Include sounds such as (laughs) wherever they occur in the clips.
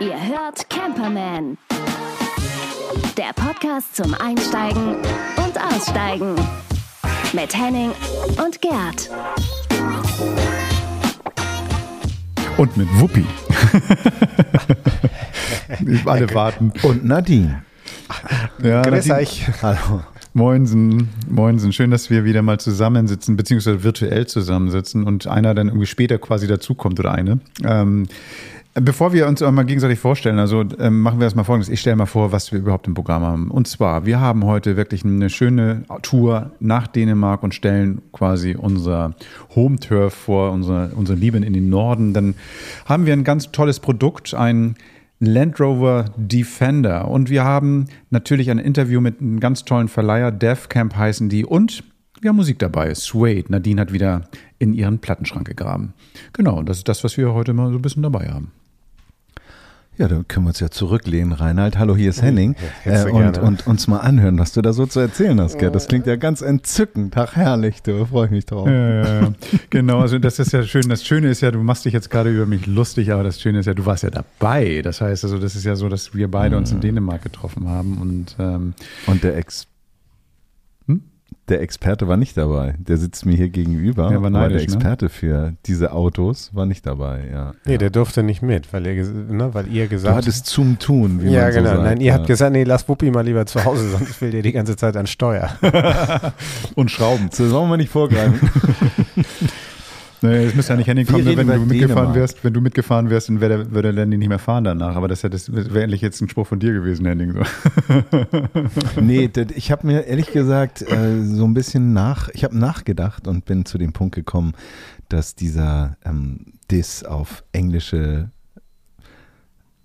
Ihr hört Camperman. Der Podcast zum Einsteigen und Aussteigen. Mit Henning und Gerd. Und mit Wuppi. (laughs) Alle warten. Und Nadine. Ja, Grüß Nadine- euch. Hallo. Moinsen, moinsen. Schön, dass wir wieder mal zusammensitzen, beziehungsweise virtuell zusammensitzen und einer dann irgendwie später quasi dazukommt oder eine. Ähm, bevor wir uns einmal gegenseitig vorstellen, also ähm, machen wir erstmal folgendes. Ich stelle mal vor, was wir überhaupt im Programm haben. Und zwar, wir haben heute wirklich eine schöne Tour nach Dänemark und stellen quasi unser Home-Turf vor, unsere, unsere Lieben in den Norden. Dann haben wir ein ganz tolles Produkt, ein Land Rover Defender. Und wir haben natürlich ein Interview mit einem ganz tollen Verleiher, DevCamp heißen die. Und wir haben Musik dabei. Suede. Nadine hat wieder in ihren Plattenschrank gegraben. Genau, das ist das, was wir heute mal so ein bisschen dabei haben. Ja, dann können wir uns ja zurücklehnen, Reinhard. Hallo, hier ist Henning. hättest Äh, und, und uns mal anhören, was du da so zu erzählen hast, Gerd. Das klingt ja ganz entzückend. Ach, herrlich, du. Freue ich mich drauf. Ja, genau, also das ist ja schön. Das Schöne ist ja, du machst dich jetzt gerade über mich lustig, aber das Schöne ist ja, du warst ja dabei. Das heißt also, das ist ja so, dass wir beide uns in Dänemark getroffen haben und ähm, Und der Ex. Der Experte war nicht dabei. Der sitzt mir hier gegenüber. Der war aber der neidisch, ne? Experte für diese Autos war nicht dabei, ja. Nee, der durfte nicht mit, weil ihr, ne, weil ihr Du gesagt hattest zum Tun, wie Ja, man so genau. sagt. Nein, ihr ja. habt gesagt, nee, lass Wuppi mal lieber zu Hause, (laughs) sonst will der die ganze Zeit an Steuer. (laughs) und Schrauben. So sollen wir nicht vorgreifen. (laughs) Nee, es müsste ja nicht Henning Wir kommen, reden wenn du mitgefahren Dänemark. wärst. Wenn du mitgefahren wärst, dann wäre der, würde der Lenny nicht mehr fahren danach. Aber das, ja, das wäre endlich jetzt ein Spruch von dir gewesen, Henning. So. (laughs) Nee, das, ich habe mir ehrlich gesagt äh, so ein bisschen nach, ich habe nachgedacht und bin zu dem Punkt gekommen, dass dieser ähm, Diss auf englische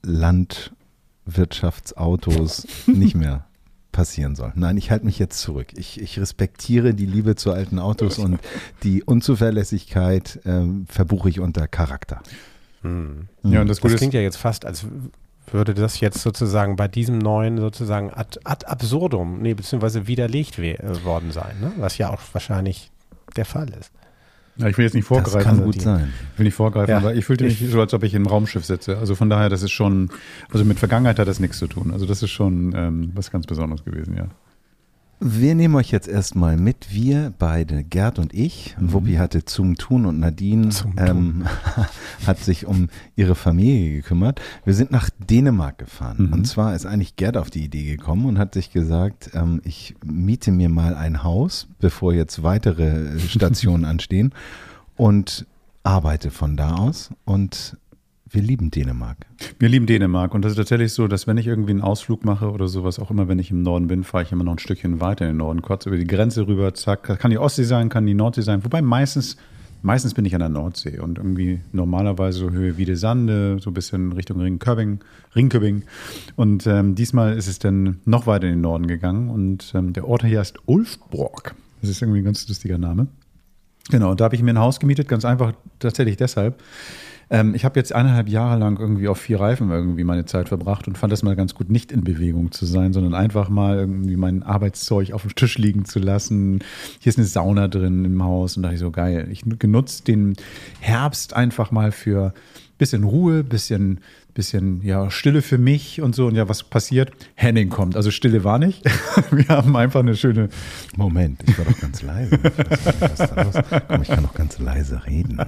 Landwirtschaftsautos (laughs) nicht mehr passieren soll. Nein, ich halte mich jetzt zurück. Ich, ich respektiere die Liebe zu alten Autos und die Unzuverlässigkeit ähm, verbuche ich unter Charakter. Ja, und das, Das klingt ja jetzt fast, als würde das jetzt sozusagen bei diesem neuen sozusagen ad, ad absurdum, nee, beziehungsweise widerlegt äh, worden sein, ne? was ja auch wahrscheinlich der Fall ist. Ja, ich will jetzt nicht Das vorgreifen. kann also gut die- sein. Ich will nicht vorgreifen, Ja. aber ich fühlte mich Ich- so, als ob ich im Raumschiff sitze. Also von daher, das ist schon, also mit Vergangenheit hat das nichts zu tun. Also das ist schon ähm, was ganz Besonderes gewesen, ja. Wir nehmen euch jetzt erstmal mit. Wir beide, Gerd und ich. Wuppi hatte zum Tun und Nadine ähm, (laughs) hat sich um ihre Familie gekümmert. Wir sind nach Dänemark gefahren. Mhm. Und zwar ist eigentlich Gerd auf die Idee gekommen und hat sich gesagt, ähm, ich miete mir mal ein Haus, bevor jetzt weitere Stationen (laughs) anstehen und arbeite von da aus. Und wir lieben Dänemark. Wir lieben Dänemark und das ist tatsächlich so, dass wenn ich irgendwie einen Ausflug mache oder sowas, auch immer wenn ich im Norden bin, fahre ich immer noch ein Stückchen weiter in den Norden, kurz über die Grenze rüber, zack, kann die Ostsee sein, kann die Nordsee sein, wobei meistens, meistens bin ich an der Nordsee und irgendwie normalerweise so Höhe Wiede Sande, so ein bisschen Richtung Ringköbing, Ringköbing und ähm, diesmal ist es dann noch weiter in den Norden gegangen und ähm, der Ort hier heißt Ulfborg. Das ist irgendwie ein ganz lustiger Name. Genau, und da habe ich mir ein Haus gemietet, ganz einfach tatsächlich deshalb. Ähm, ich habe jetzt eineinhalb Jahre lang irgendwie auf vier Reifen irgendwie meine Zeit verbracht und fand das mal ganz gut, nicht in Bewegung zu sein, sondern einfach mal irgendwie mein Arbeitszeug auf dem Tisch liegen zu lassen. Hier ist eine Sauna drin im Haus und da dachte ich so geil. Ich genutze den Herbst einfach mal für bisschen Ruhe, bisschen, bisschen ja, Stille für mich und so. Und ja, was passiert? Henning kommt. Also Stille war nicht. (laughs) Wir haben einfach eine schöne Moment, ich war doch ganz leise. Ich, nicht. Komm, ich kann doch ganz leise reden.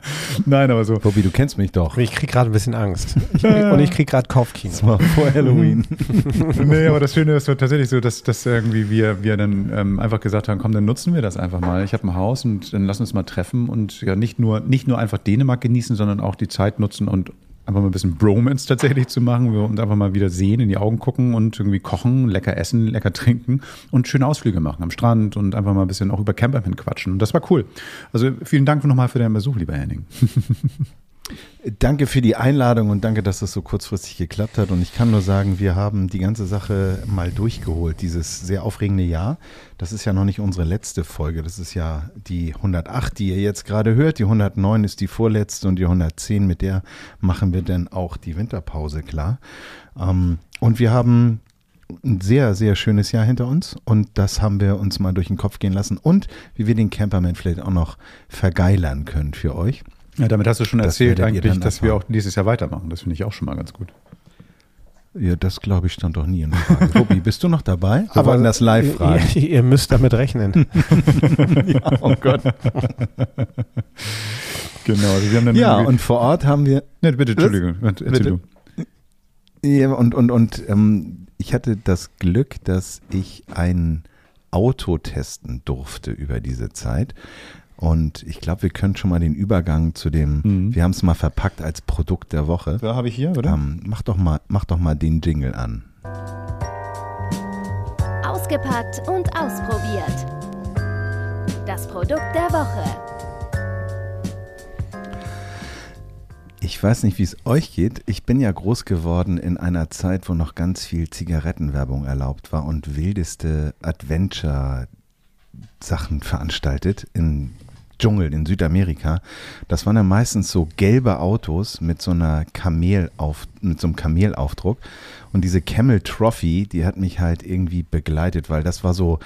(laughs) Nein, aber so. Bobby, du kennst mich doch. Ich krieg gerade ein bisschen Angst. Ich, und ich krieg gerade Kopfkino. Das war vor Halloween. (laughs) nee, aber das Schöne ist so tatsächlich so, dass, dass irgendwie wir, wir dann ähm, einfach gesagt haben, komm, dann nutzen wir das einfach mal. Ich habe ein Haus und dann lass uns mal treffen und ja nicht nur, nicht nur einfach Dänemark genießen, sondern auch die Zeit nutzen und einfach mal ein bisschen Bromance tatsächlich zu machen und einfach mal wieder sehen, in die Augen gucken und irgendwie kochen, lecker essen, lecker trinken und schöne Ausflüge machen am Strand und einfach mal ein bisschen auch über Camperman quatschen. Und das war cool. Also vielen Dank nochmal für deinen Besuch, lieber Henning. (laughs) Danke für die Einladung und danke, dass das so kurzfristig geklappt hat. Und ich kann nur sagen, wir haben die ganze Sache mal durchgeholt, dieses sehr aufregende Jahr. Das ist ja noch nicht unsere letzte Folge. Das ist ja die 108, die ihr jetzt gerade hört. Die 109 ist die vorletzte und die 110, mit der machen wir dann auch die Winterpause klar. Ähm, und wir haben ein sehr, sehr schönes Jahr hinter uns und das haben wir uns mal durch den Kopf gehen lassen und wie wir den Camperman vielleicht auch noch vergeilern können für euch. Ja, damit hast du schon erzählt eigentlich, dass wir auch dieses Jahr weitermachen. Das finde ich auch schon mal ganz gut. Ja, das glaube ich stand doch nie in Frage. Tobi, (laughs) bist du noch dabei? Wir Aber wollten das live fragen. Ihr, ihr müsst damit rechnen. (laughs) (laughs) ja, oh Gott. Genau. Also wir haben dann Ja, und vor Ort haben wir Nee, bitte, Entschuldigung. Erzähl Bitte. du. Ja, und, und, und ähm, ich hatte das Glück, dass ich ein Auto testen durfte über diese Zeit. Und ich glaube, wir können schon mal den Übergang zu dem, Mhm. wir haben es mal verpackt als Produkt der Woche. Da habe ich hier, oder? Ähm, mach, doch mal, mach doch mal den Jingle an. Ausgepackt und ausprobiert. Das Produkt der Woche. Ich weiß nicht, wie es euch geht. Ich bin ja groß geworden in einer Zeit, wo noch ganz viel Zigarettenwerbung erlaubt war und wildeste Adventure-Sachen veranstaltet in Dschungel in Südamerika. Das waren ja meistens so gelbe Autos mit so einer Kamelauf, mit so einem Kamelaufdruck. Und diese Camel Trophy, die hat mich halt irgendwie begleitet, weil das war so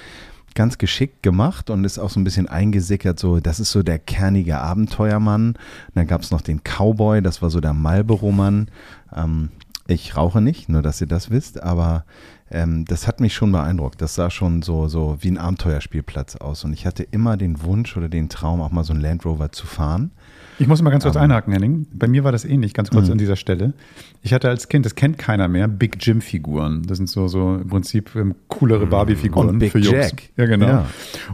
ganz geschickt gemacht und ist auch so ein bisschen eingesickert, so, das ist so der kernige Abenteuermann. Und dann gab es noch den Cowboy, das war so der Marlboro-Mann. Ähm, ich rauche nicht, nur dass ihr das wisst, aber ähm, das hat mich schon beeindruckt. Das sah schon so, so wie ein Abenteuerspielplatz aus. Und ich hatte immer den Wunsch oder den Traum, auch mal so einen Land Rover zu fahren. Ich muss mal ganz kurz Ähm. einhaken, Henning. Bei mir war das ähnlich, ganz kurz Mhm. an dieser Stelle. Ich hatte als Kind, das kennt keiner mehr, Big Jim-Figuren. Das sind so, so im Prinzip ähm, coolere Barbie-Figuren Und Big für Jungs. Jack. Ja, genau. Ja.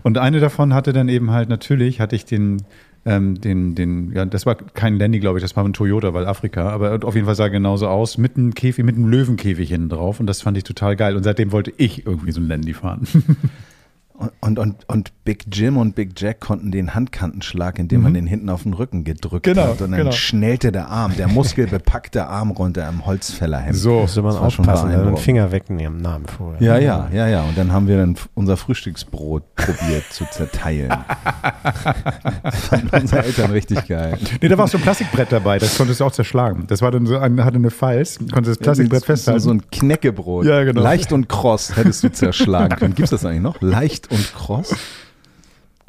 Und eine davon hatte dann eben halt, natürlich hatte ich den, ähm, den, den, ja, das war kein Landy, glaube ich, das war ein Toyota, weil Afrika, aber auf jeden Fall sah er genauso aus, mit einem Käfig, mit einem Löwenkäfig hinten drauf. Und das fand ich total geil. Und seitdem wollte ich irgendwie so ein Landy fahren. (laughs) Und, und, und, Big Jim und Big Jack konnten den Handkantenschlag, indem man den hinten auf den Rücken gedrückt Mhm. Genau, hat. Und dann genau. schnellte der Arm, der muskelbepackte Arm runter am Holzfällerhemd. So. Müsste man schon aufpassen, also den. Finger wegnehmen, Namen vorher. Ja, ja, ja, ja. Und dann haben wir dann unser Frühstücksbrot (laughs) probiert zu zerteilen. Das fanden unsere Eltern richtig geil. Nee, da war auch so ein Plastikbrett dabei, das konntest du auch zerschlagen. Das war dann so, ein, hatte eine Falz, konntest das Plastikbrett so, festhalten. so ein Knäckebrot. Ja, genau. Leicht und kross hättest du zerschlagen können. Gibt's das eigentlich noch? Leicht und kross?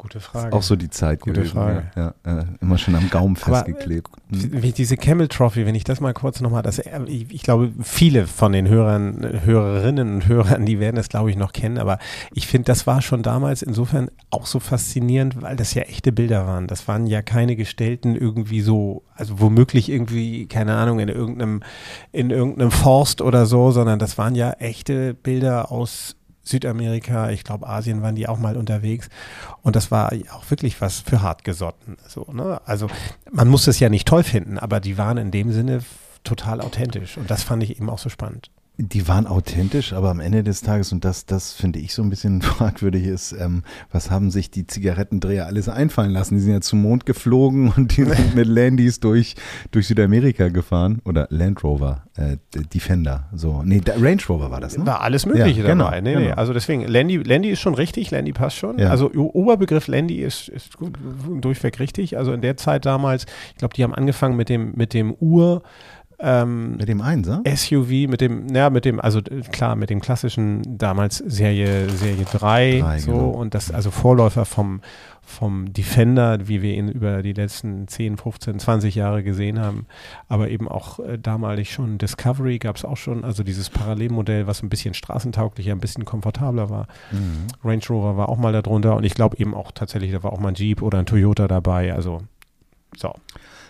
Gute Frage. Auch so die Zeit Gute gewesen. Frage. Ja, ja, äh, immer schon am Gaumen festgeklebt. Hm. Diese Camel Trophy, wenn ich das mal kurz nochmal, ich, ich glaube, viele von den Hörern, Hörerinnen und Hörern, die werden das, glaube ich, noch kennen, aber ich finde, das war schon damals insofern auch so faszinierend, weil das ja echte Bilder waren. Das waren ja keine gestellten irgendwie so, also womöglich irgendwie, keine Ahnung, in irgendeinem, in irgendeinem Forst oder so, sondern das waren ja echte Bilder aus Südamerika, ich glaube Asien waren die auch mal unterwegs und das war auch wirklich was für hartgesotten. So, ne? Also man muss es ja nicht toll finden, aber die waren in dem Sinne total authentisch und das fand ich eben auch so spannend. Die waren authentisch, aber am Ende des Tages, und das, das finde ich so ein bisschen (laughs) fragwürdig, ist, ähm, was haben sich die Zigarettendreher alles einfallen lassen? Die sind ja zum Mond geflogen und die sind (laughs) mit Landys durch, durch Südamerika gefahren. Oder Land Rover, äh, Defender. So. Nee, Range Rover war das, ne? War alles Mögliche Ja, genau, dabei. Nee, nee. genau. Also deswegen, Landy, Landy ist schon richtig, Landy passt schon. Ja. Also Oberbegriff Landy ist, ist durchweg richtig. Also in der Zeit damals, ich glaube, die haben angefangen mit dem, mit dem Ur. Ähm, Mit dem Einser? SUV mit dem, ja, mit dem, also äh, klar, mit dem klassischen damals Serie, Serie 3, Drei, so genau. und das, also Vorläufer vom, vom Defender, wie wir ihn über die letzten 10, 15, 20 Jahre gesehen haben, aber eben auch äh, damalig schon Discovery gab es auch schon, also dieses Parallelmodell, was ein bisschen straßentauglicher, ein bisschen komfortabler war. Mhm. Range Rover war auch mal darunter und ich glaube eben auch tatsächlich, da war auch mal ein Jeep oder ein Toyota dabei, also so,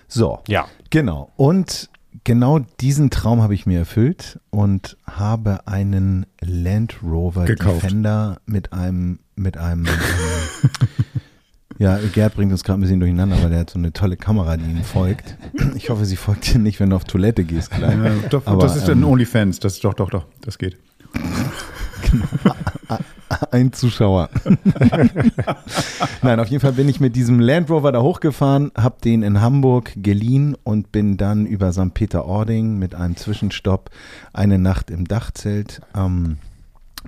So, ja. genau. Und genau diesen Traum habe ich mir erfüllt und habe einen Land Rover Gekauft. Defender mit einem, mit einem, ähm, (laughs) ja, Gerd bringt uns gerade ein bisschen durcheinander, weil der hat so eine tolle Kamera, die ihm folgt. Ich hoffe, sie folgt dir nicht, wenn du auf Toilette gehst gleich. Ja, doch, Aber, das ist ein ähm, OnlyFans, das doch, doch, doch, das geht. (laughs) Ein Zuschauer. (laughs) Nein, auf jeden Fall bin ich mit diesem Land Rover da hochgefahren, habe den in Hamburg geliehen und bin dann über St. Peter-Ording mit einem Zwischenstopp eine Nacht im Dachzelt ähm,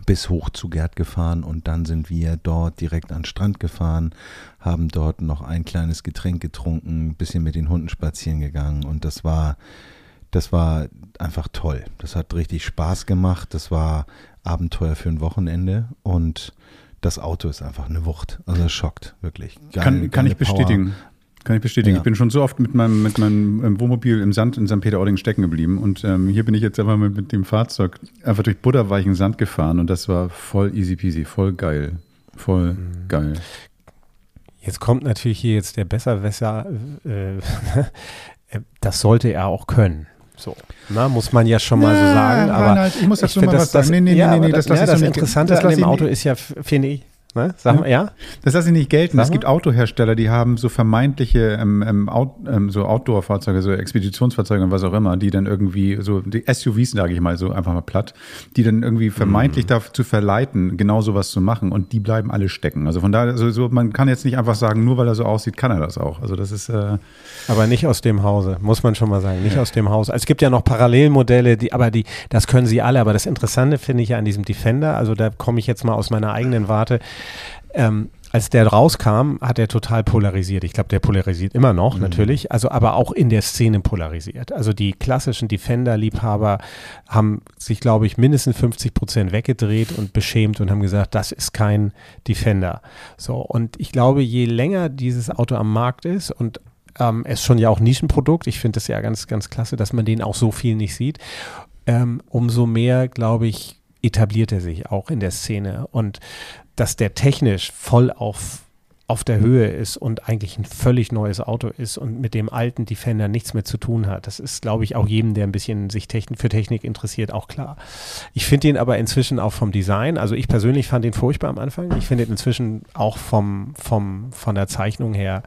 bis hoch zu Gerd gefahren und dann sind wir dort direkt an den Strand gefahren, haben dort noch ein kleines Getränk getrunken, ein bisschen mit den Hunden spazieren gegangen und das war das war einfach toll. Das hat richtig Spaß gemacht. Das war Abenteuer für ein Wochenende und das Auto ist einfach eine Wucht. Also es schockt, wirklich. Geil, Kann, kann ich bestätigen. Kann ich bestätigen. Ja. Ich bin schon so oft mit meinem, mit meinem ähm, Wohnmobil im Sand in St. Peter-Ording stecken geblieben. Und ähm, hier bin ich jetzt einfach mit, mit dem Fahrzeug einfach durch butterweichen Sand gefahren und das war voll easy peasy, voll geil. Voll mhm. geil. Jetzt kommt natürlich hier jetzt der Besserwässer. (laughs) Äh, das sollte er auch können. So, na, muss man ja schon mal so sagen. Aber Reinhard, ich muss dazu mal was sagen. Nee, nee, ja, nee, nee, das, das, ja, das, das Interessante an dem Auto ist ja, finde ich, Ne? Sag mal, ja? Das lasse ich nicht gelten. Sag es gibt Autohersteller, die haben so vermeintliche ähm, ähm, Out, ähm, so Outdoor-Fahrzeuge, so Expeditionsfahrzeuge und was auch immer, die dann irgendwie so die SUVs, sage ich mal so einfach mal platt, die dann irgendwie vermeintlich mm. dazu verleiten, genau sowas zu machen und die bleiben alle stecken. Also von daher, also so, man kann jetzt nicht einfach sagen, nur weil er so aussieht, kann er das auch. Also das ist äh aber nicht aus dem Hause, muss man schon mal sagen, nicht ja. aus dem Haus. Also es gibt ja noch Parallelmodelle, die, aber die, das können sie alle. Aber das Interessante finde ich ja an diesem Defender, also da komme ich jetzt mal aus meiner eigenen Warte. Ähm, als der rauskam, hat er total polarisiert. Ich glaube, der polarisiert immer noch, mhm. natürlich, also aber auch in der Szene polarisiert. Also die klassischen Defender-Liebhaber haben sich, glaube ich, mindestens 50 Prozent weggedreht und beschämt und haben gesagt, das ist kein Defender. So, und ich glaube, je länger dieses Auto am Markt ist und ähm, es ist schon ja auch Nischenprodukt, ich finde das ja ganz, ganz klasse, dass man den auch so viel nicht sieht, ähm, umso mehr, glaube ich, etabliert er sich auch in der Szene. Und dass der technisch voll auf, auf der Höhe ist und eigentlich ein völlig neues Auto ist und mit dem alten Defender nichts mehr zu tun hat. Das ist, glaube ich, auch jedem, der ein bisschen sich Techn für Technik interessiert, auch klar. Ich finde ihn aber inzwischen auch vom Design, also ich persönlich fand ihn furchtbar am Anfang. Ich finde ihn inzwischen auch vom, vom, von der Zeichnung her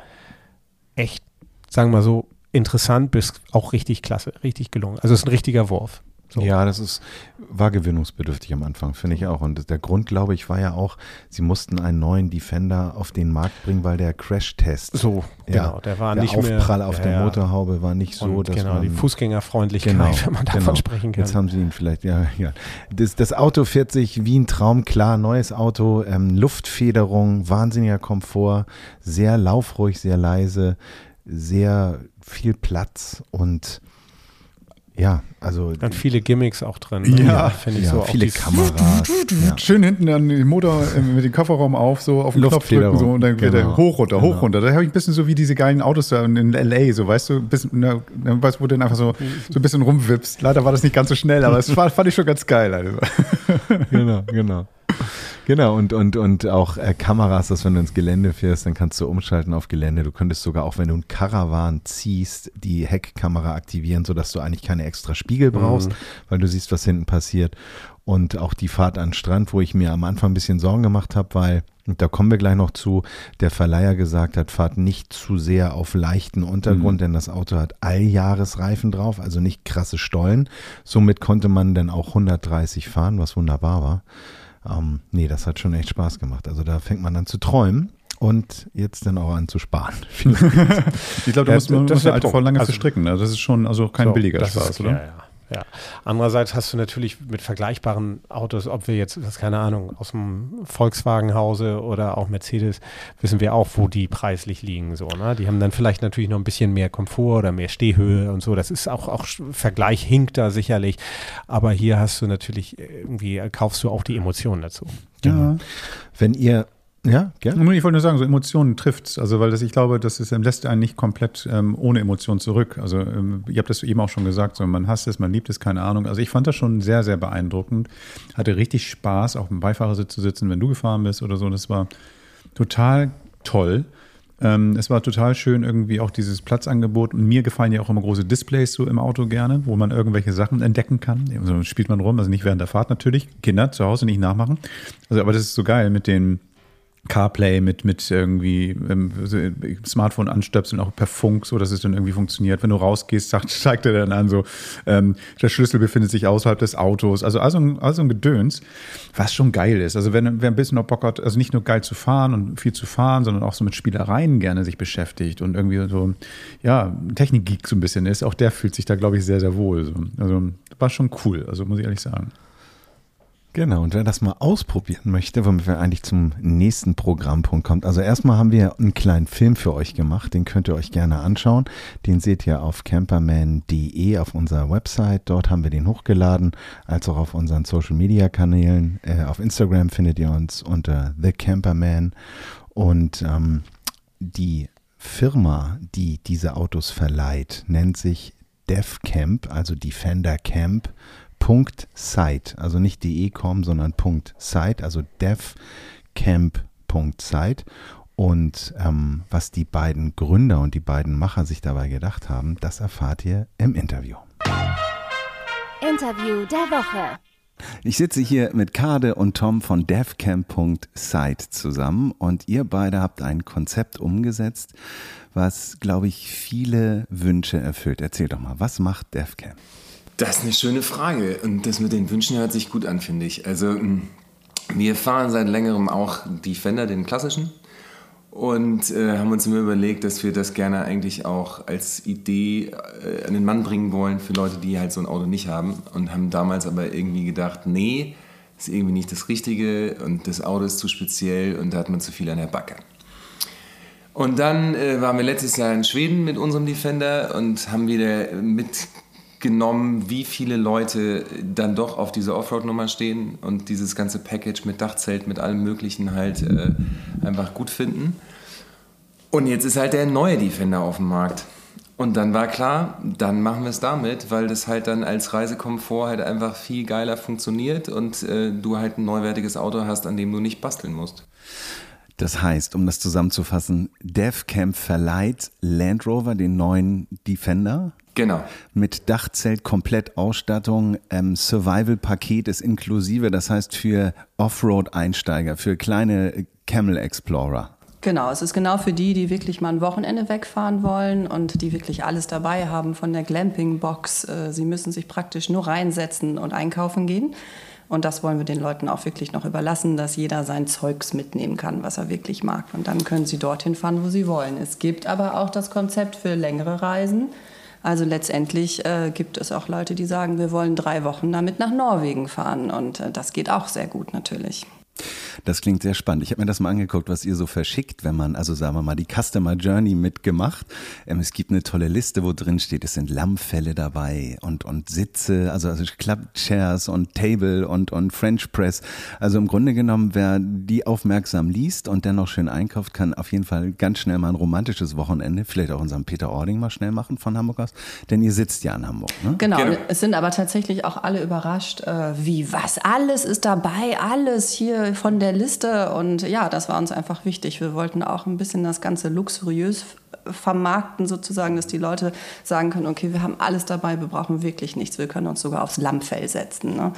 echt, sagen wir mal so, interessant bis auch richtig klasse, richtig gelungen. Also es ist ein richtiger Wurf. So. Ja, das ist, war gewinnungsbedürftig am Anfang, finde ich auch. Und der Grund, glaube ich, war ja auch, sie mussten einen neuen Defender auf den Markt bringen, weil der Crash-Test. So, ja, genau, der war der nicht Aufprall mehr, auf ja, der Motorhaube war nicht so, dass genau, man, die Fußgängerfreundlichkeit, genau, (laughs) wenn man davon genau. sprechen kann. Jetzt haben sie ihn vielleicht, ja, ja. Das, das Auto fährt sich wie ein Traum, klar, neues Auto, ähm, Luftfederung, wahnsinniger Komfort, sehr laufruhig, sehr leise, sehr viel Platz und ja, also. Dann viele Gimmicks auch drin. Ne? Ja, finde ich ja, so. Viele Kameras. ja. Schön hinten dann den Motor äh, mit dem Kofferraum auf, so auf den Knopf drücken so, und dann geht genau. er hoch, runter, genau. hoch, runter. Da habe ich ein bisschen so wie diese geilen Autos da in L.A., so weißt du, bisschen, ne, weißt, wo du dann einfach so, so ein bisschen rumwippst. Leider war das nicht ganz so schnell, aber das war, fand ich schon ganz geil. Also. genau, genau. (laughs) Genau, und, und, und auch äh, Kameras, dass wenn du ins Gelände fährst, dann kannst du umschalten auf Gelände. Du könntest sogar auch, wenn du einen Caravan ziehst, die Heckkamera aktivieren, sodass du eigentlich keine extra Spiegel brauchst, mhm. weil du siehst, was hinten passiert. Und auch die Fahrt an den Strand, wo ich mir am Anfang ein bisschen Sorgen gemacht habe, weil, und da kommen wir gleich noch zu, der Verleiher gesagt hat, fahrt nicht zu sehr auf leichten Untergrund, mhm. denn das Auto hat Alljahresreifen drauf, also nicht krasse Stollen. Somit konnte man dann auch 130 fahren, was wunderbar war. Ähm, nee, das hat schon echt Spaß gemacht. Also da fängt man an zu träumen und jetzt dann auch an zu sparen. (laughs) ich glaube, da ja, muss man, muss halt vor lange also, zu stricken. Also das ist schon also kein so, billiger Spaß, ist, oder? Ja, ja. Ja. Andererseits hast du natürlich mit vergleichbaren Autos, ob wir jetzt, das keine Ahnung, aus dem Volkswagen-Hause oder auch Mercedes, wissen wir auch, wo die preislich liegen. So, ne? Die haben dann vielleicht natürlich noch ein bisschen mehr Komfort oder mehr Stehhöhe und so. Das ist auch, auch Vergleich hinkt da sicherlich. Aber hier hast du natürlich irgendwie, kaufst du auch die Emotionen dazu. Ja. Wenn ihr ja, gerne. Ich wollte nur sagen, so Emotionen trifft es. Also, weil das, ich glaube, das ist, ähm, lässt einen nicht komplett ähm, ohne Emotionen zurück. Also, ähm, ihr habt das eben auch schon gesagt, so, man hasst es, man liebt es, keine Ahnung. Also, ich fand das schon sehr, sehr beeindruckend. Hatte richtig Spaß, auf dem Beifahrersitz zu sitzen, wenn du gefahren bist oder so. Das war total toll. Ähm, es war total schön, irgendwie auch dieses Platzangebot. Und mir gefallen ja auch immer große Displays so im Auto gerne, wo man irgendwelche Sachen entdecken kann. Also spielt man rum, also nicht während der Fahrt natürlich. Kinder zu Hause nicht nachmachen. Also, aber das ist so geil mit den CarPlay mit, mit irgendwie ähm, Smartphone anstöpseln, auch per Funk, so dass es dann irgendwie funktioniert. Wenn du rausgehst, sagt, (laughs) zeigt er dann an, so ähm, der Schlüssel befindet sich außerhalb des Autos. Also, also, also ein Gedöns, was schon geil ist. Also wenn wer ein bisschen noch Bock hat, also nicht nur geil zu fahren und viel zu fahren, sondern auch so mit Spielereien gerne sich beschäftigt und irgendwie so, ja, Technikgeek so ein bisschen ist, auch der fühlt sich da, glaube ich, sehr, sehr wohl. So. Also war schon cool, also muss ich ehrlich sagen. Genau, und wer das mal ausprobieren möchte, womit wir eigentlich zum nächsten Programmpunkt kommt. Also erstmal haben wir einen kleinen Film für euch gemacht, den könnt ihr euch gerne anschauen. Den seht ihr auf camperman.de auf unserer Website. Dort haben wir den hochgeladen, als auch auf unseren Social Media Kanälen. Äh, auf Instagram findet ihr uns unter The Camperman. Und ähm, die Firma, die diese Autos verleiht, nennt sich DevCamp, also Defender Camp. Punkt Site, also nicht de.com, sondern Punkt Site, also devcamp.site. Und ähm, was die beiden Gründer und die beiden Macher sich dabei gedacht haben, das erfahrt ihr im Interview. Interview der Woche. Ich sitze hier mit Kade und Tom von devcamp.site zusammen und ihr beide habt ein Konzept umgesetzt, was, glaube ich, viele Wünsche erfüllt. Erzähl doch mal, was macht DevCamp? Das ist eine schöne Frage und das mit den Wünschen hört sich gut an, finde ich. Also mm, wir fahren seit längerem auch Defender, den klassischen und äh, haben uns immer überlegt, dass wir das gerne eigentlich auch als Idee äh, an den Mann bringen wollen für Leute, die halt so ein Auto nicht haben und haben damals aber irgendwie gedacht, nee, ist irgendwie nicht das Richtige und das Auto ist zu speziell und da hat man zu viel an der Backe. Und dann äh, waren wir letztes Jahr in Schweden mit unserem Defender und haben wieder mitgenommen, wie viele Leute dann doch auf dieser Offroad-Nummer stehen und dieses ganze Package mit Dachzelt, mit allem Möglichen halt äh, einfach gut finden. Und jetzt ist halt der neue Defender auf dem Markt. Und dann war klar, dann machen wir es damit, weil das halt dann als Reisekomfort halt einfach viel geiler funktioniert und äh, du halt ein neuwertiges Auto hast, an dem du nicht basteln musst. Das heißt, um das zusammenzufassen, DevCamp verleiht Land Rover den neuen Defender. Genau. Mit Dachzelt, Komplettausstattung, ähm, Survival-Paket ist inklusive, das heißt für Offroad-Einsteiger, für kleine Camel Explorer. Genau, es ist genau für die, die wirklich mal ein Wochenende wegfahren wollen und die wirklich alles dabei haben von der Glamping-Box. Äh, sie müssen sich praktisch nur reinsetzen und einkaufen gehen. Und das wollen wir den Leuten auch wirklich noch überlassen, dass jeder sein Zeugs mitnehmen kann, was er wirklich mag. Und dann können sie dorthin fahren, wo sie wollen. Es gibt aber auch das Konzept für längere Reisen. Also letztendlich äh, gibt es auch Leute, die sagen, wir wollen drei Wochen damit nach Norwegen fahren. Und äh, das geht auch sehr gut natürlich. Das klingt sehr spannend. Ich habe mir das mal angeguckt, was ihr so verschickt, wenn man, also sagen wir mal, die Customer Journey mitgemacht. Ähm, es gibt eine tolle Liste, wo drin steht, es sind Lammfälle dabei und, und Sitze, also, also Clubchairs und Table und, und French Press. Also im Grunde genommen, wer die aufmerksam liest und dennoch schön einkauft, kann auf jeden Fall ganz schnell mal ein romantisches Wochenende, vielleicht auch unseren Peter Ording mal schnell machen von Hamburg aus, denn ihr sitzt ja in Hamburg. Ne? Genau, genau. es sind aber tatsächlich auch alle überrascht, äh, wie was, alles ist dabei, alles hier von der Liste. Und ja, das war uns einfach wichtig. Wir wollten auch ein bisschen das Ganze luxuriös vermarkten, sozusagen, dass die Leute sagen können, okay, wir haben alles dabei, wir brauchen wirklich nichts. Wir können uns sogar aufs Lammfell setzen. Ne?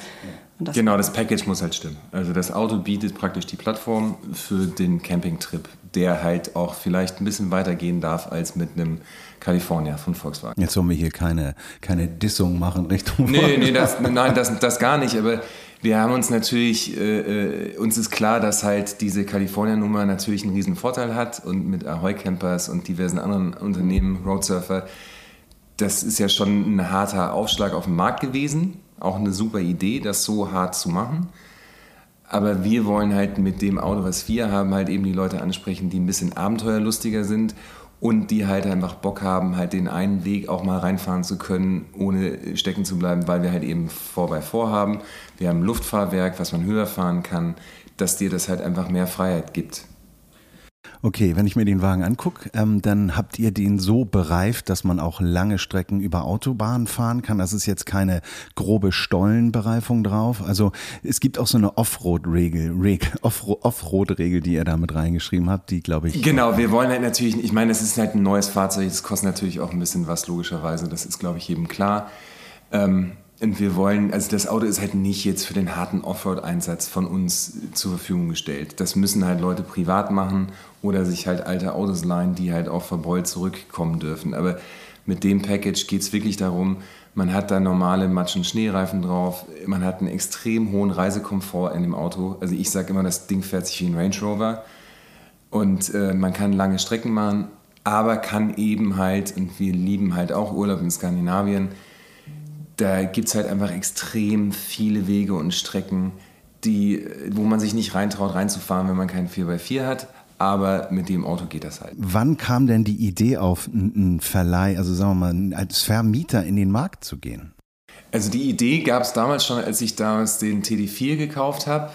Das genau, das Package muss halt stimmen. Also das Auto bietet praktisch die Plattform für den Campingtrip, der halt auch vielleicht ein bisschen weiter gehen darf als mit einem California von Volkswagen. Jetzt sollen wir hier keine, keine Dissung machen Richtung Nee, nee, das, (laughs) nein, das, das gar nicht. Aber wir haben uns natürlich, äh, äh, uns ist klar, dass halt diese California-Nummer natürlich einen riesen Vorteil hat und mit Ahoy Campers und diversen anderen Unternehmen, Roadsurfer, das ist ja schon ein harter Aufschlag auf dem Markt gewesen. Auch eine super Idee, das so hart zu machen. Aber wir wollen halt mit dem Auto, was wir haben, halt eben die Leute ansprechen, die ein bisschen abenteuerlustiger sind und die halt einfach Bock haben, halt den einen Weg auch mal reinfahren zu können, ohne stecken zu bleiben, weil wir halt eben 4x4 haben. Wir haben ein Luftfahrwerk, was man höher fahren kann, dass dir das halt einfach mehr Freiheit gibt. Okay, wenn ich mir den Wagen angucke, ähm, dann habt ihr den so bereift, dass man auch lange Strecken über Autobahnen fahren kann. Das ist jetzt keine grobe Stollenbereifung drauf. Also es gibt auch so eine Offroad-Regel, Offroad-Regel, die ihr da mit reingeschrieben habt, die glaube ich. Genau, wir wollen halt natürlich, ich meine, es ist halt ein neues Fahrzeug, es kostet natürlich auch ein bisschen was, logischerweise. Das ist, glaube ich, jedem klar. Ähm, und wir wollen, also das Auto ist halt nicht jetzt für den harten Offroad-Einsatz von uns zur Verfügung gestellt. Das müssen halt Leute privat machen oder sich halt alte Autos leihen, die halt auch verbeult zurückkommen dürfen. Aber mit dem Package geht es wirklich darum, man hat da normale Matsch- und Schneereifen drauf, man hat einen extrem hohen Reisekomfort in dem Auto. Also ich sage immer, das Ding fährt sich wie ein Range Rover und äh, man kann lange Strecken machen, aber kann eben halt, und wir lieben halt auch Urlaub in Skandinavien, da gibt es halt einfach extrem viele Wege und Strecken, die, wo man sich nicht reintraut, reinzufahren, wenn man keinen 4x4 hat. Aber mit dem Auto geht das halt. Wann kam denn die Idee auf, einen Verleih, also sagen wir mal, als Vermieter in den Markt zu gehen? Also die Idee gab es damals schon, als ich damals den TD4 gekauft habe.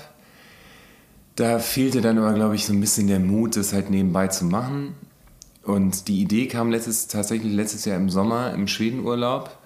Da fehlte dann aber, glaube ich, so ein bisschen der Mut, das halt nebenbei zu machen. Und die Idee kam letztes, tatsächlich letztes Jahr im Sommer im Schwedenurlaub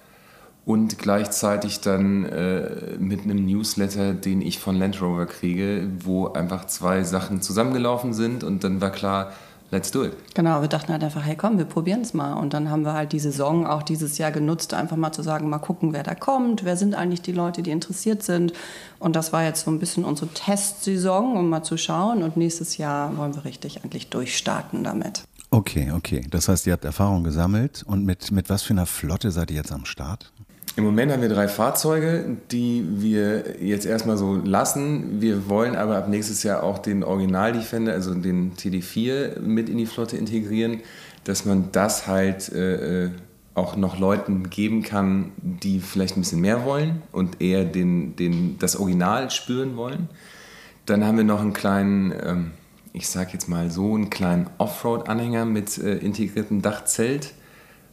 und gleichzeitig dann äh, mit einem Newsletter, den ich von Land Rover kriege, wo einfach zwei Sachen zusammengelaufen sind und dann war klar, let's do it. Genau, wir dachten halt einfach, hey komm, wir probieren es mal. Und dann haben wir halt die Saison auch dieses Jahr genutzt, einfach mal zu sagen, mal gucken, wer da kommt, wer sind eigentlich die Leute, die interessiert sind. Und das war jetzt so ein bisschen unsere Testsaison, um mal zu schauen. Und nächstes Jahr wollen wir richtig eigentlich durchstarten damit. Okay, okay. Das heißt, ihr habt Erfahrung gesammelt und mit, mit was für einer Flotte seid ihr jetzt am Start? Im Moment haben wir drei Fahrzeuge, die wir jetzt erstmal so lassen. Wir wollen aber ab nächstes Jahr auch den Original Defender, also den TD4, mit in die Flotte integrieren, dass man das halt äh, auch noch Leuten geben kann, die vielleicht ein bisschen mehr wollen und eher den, den, das Original spüren wollen. Dann haben wir noch einen kleinen, ähm, ich sag jetzt mal so, einen kleinen Offroad-Anhänger mit äh, integriertem Dachzelt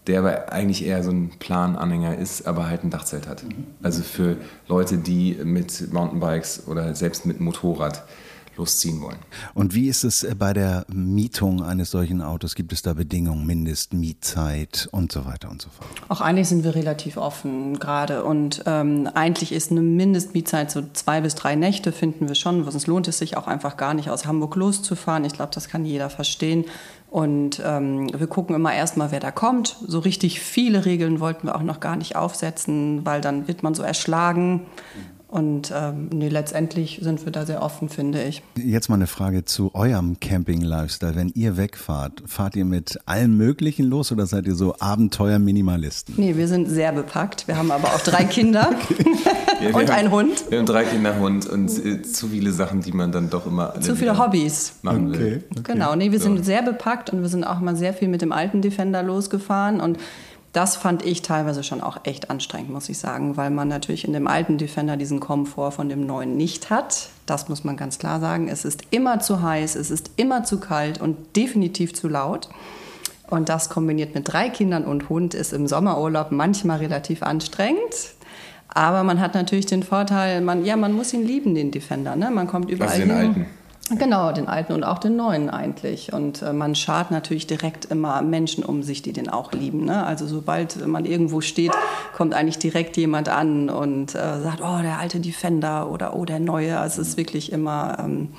der aber eigentlich eher so ein Plananhänger ist, aber halt ein Dachzelt hat. Also für Leute, die mit Mountainbikes oder selbst mit Motorrad losziehen wollen. Und wie ist es bei der Mietung eines solchen Autos? Gibt es da Bedingungen, Mindestmietzeit und so weiter und so fort? Auch eigentlich sind wir relativ offen gerade und ähm, eigentlich ist eine Mindestmietzeit so zwei bis drei Nächte finden wir schon. Sonst lohnt es sich auch einfach gar nicht aus Hamburg loszufahren. Ich glaube, das kann jeder verstehen. Und ähm, wir gucken immer erstmal, wer da kommt. So richtig viele Regeln wollten wir auch noch gar nicht aufsetzen, weil dann wird man so erschlagen. Und ähm, nee, letztendlich sind wir da sehr offen, finde ich. Jetzt mal eine Frage zu eurem Camping-Lifestyle. Wenn ihr wegfahrt, fahrt ihr mit allem Möglichen los oder seid ihr so Abenteuer-Minimalisten? Nee, wir sind sehr bepackt. Wir haben aber auch drei Kinder (laughs) (laughs) ja, und einen Hund. Wir haben drei Kinder, Hund und äh, zu viele Sachen, die man dann doch immer. Zu viele Hobbys. Machen okay, will. Okay. Genau, nee, wir so. sind sehr bepackt und wir sind auch mal sehr viel mit dem alten Defender losgefahren und das fand ich teilweise schon auch echt anstrengend, muss ich sagen, weil man natürlich in dem alten Defender diesen Komfort von dem neuen nicht hat. Das muss man ganz klar sagen. Es ist immer zu heiß, es ist immer zu kalt und definitiv zu laut. Und das kombiniert mit drei Kindern und Hund ist im Sommerurlaub manchmal relativ anstrengend. Aber man hat natürlich den Vorteil, man, ja, man muss ihn lieben, den Defender. Ne? Man kommt überall also den hin. Alten. Genau, den alten und auch den neuen eigentlich. Und äh, man schart natürlich direkt immer Menschen um sich, die den auch lieben. Ne? Also sobald man irgendwo steht, kommt eigentlich direkt jemand an und äh, sagt, oh, der alte Defender oder oh, der neue. Also es ist wirklich immer ähm,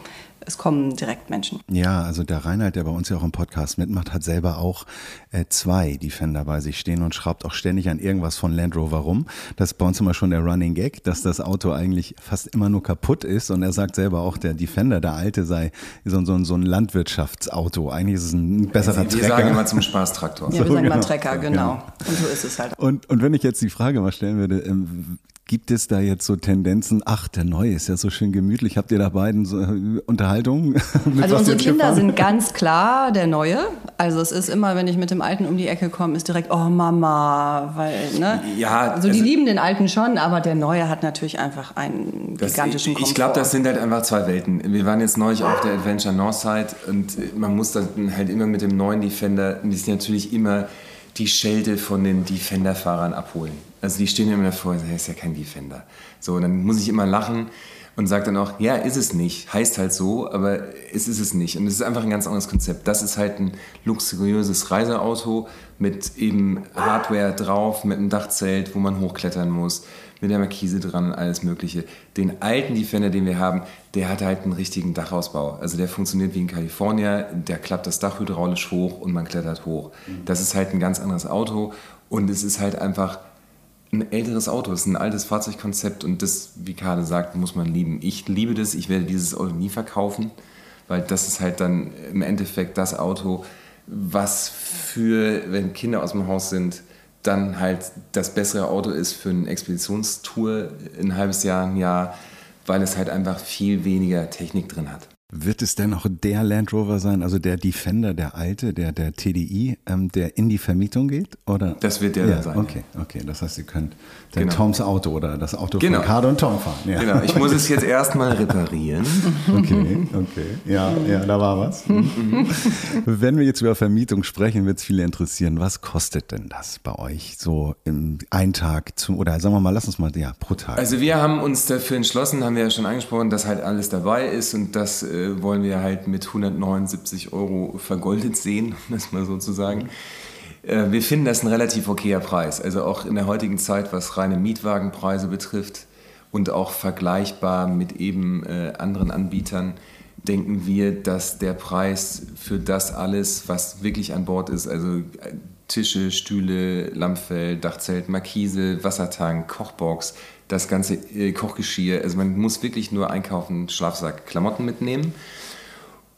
es kommen direkt Menschen. Ja, also der Reinhard, der bei uns ja auch im Podcast mitmacht, hat selber auch äh, zwei Defender bei sich stehen und schraubt auch ständig an irgendwas von Land Rover rum. Das ist bei uns immer schon der Running Gag, dass das Auto eigentlich fast immer nur kaputt ist und er sagt selber auch, der Defender, der alte, sei so, so, so ein Landwirtschaftsauto. Eigentlich ist es ein besserer wir Trecker. Wir sagen immer zum Spaß Traktor. Ja, wir sagen immer Trecker, genau. Und so ist es halt. Und, und wenn ich jetzt die Frage mal stellen würde, ähm, Gibt es da jetzt so Tendenzen? Ach, der Neue ist ja so schön gemütlich. Habt ihr da beiden so äh, Unterhaltungen? (laughs) also unsere Kinder gefahren? sind ganz klar der Neue. Also es ist immer, wenn ich mit dem Alten um die Ecke komme, ist direkt, oh Mama, weil, ne? Ja. Also die lieben den Alten schon, aber der Neue hat natürlich einfach einen das, gigantischen Komfort. Ich glaube, das sind halt einfach zwei Welten. Wir waren jetzt neulich auf der Adventure Northside und man muss dann halt immer mit dem neuen Defender, die sind natürlich immer die Schelte von den Defender-Fahrern abholen. Also die stehen immer davor er ist ja kein Defender. So, dann muss ich immer lachen und sage dann auch, ja, ist es nicht. Heißt halt so, aber es ist es nicht. Und es ist einfach ein ganz anderes Konzept. Das ist halt ein luxuriöses Reiseauto mit eben Hardware drauf, mit einem Dachzelt, wo man hochklettern muss, mit der Markise dran und alles Mögliche. Den alten Defender, den wir haben, der hat halt einen richtigen Dachausbau. Also der funktioniert wie in Kalifornien, der klappt das Dach hydraulisch hoch und man klettert hoch. Das ist halt ein ganz anderes Auto und es ist halt einfach ein älteres Auto, es ist ein altes Fahrzeugkonzept und das, wie Kade sagt, muss man lieben. Ich liebe das, ich werde dieses Auto nie verkaufen, weil das ist halt dann im Endeffekt das Auto, was für, wenn Kinder aus dem Haus sind, dann halt das bessere Auto ist für eine Expeditionstour ein halbes Jahr, ein Jahr, weil es halt einfach viel weniger Technik drin hat. Wird es denn noch der Land Rover sein, also der Defender, der alte, der, der TDI, ähm, der in die Vermietung geht? Oder? Das wird der ja, sein. Okay, okay. Das heißt, Sie können genau. Toms Auto oder das Auto genau. von Cardo und Tom fahren. Ja. Genau, ich muss es (laughs) jetzt erstmal reparieren. Okay, okay. Ja, ja, da war was. Mhm. (laughs) Wenn wir jetzt über Vermietung sprechen, wird es viele interessieren. Was kostet denn das bei euch so im einen Tag zum, oder sagen wir mal, lass uns mal, ja, pro Tag. Also wir haben uns dafür entschlossen, haben wir ja schon angesprochen, dass halt alles dabei ist und dass äh, wollen wir halt mit 179 Euro vergoldet sehen, um das mal so zu sagen. Äh, wir finden das ein relativ okayer Preis. Also auch in der heutigen Zeit, was reine Mietwagenpreise betrifft und auch vergleichbar mit eben äh, anderen Anbietern, denken wir, dass der Preis für das alles, was wirklich an Bord ist, also äh, Tische, Stühle, Lammfell, Dachzelt, Markise, Wassertank, Kochbox, das ganze äh, Kochgeschirr. Also man muss wirklich nur einkaufen, Schlafsack, Klamotten mitnehmen.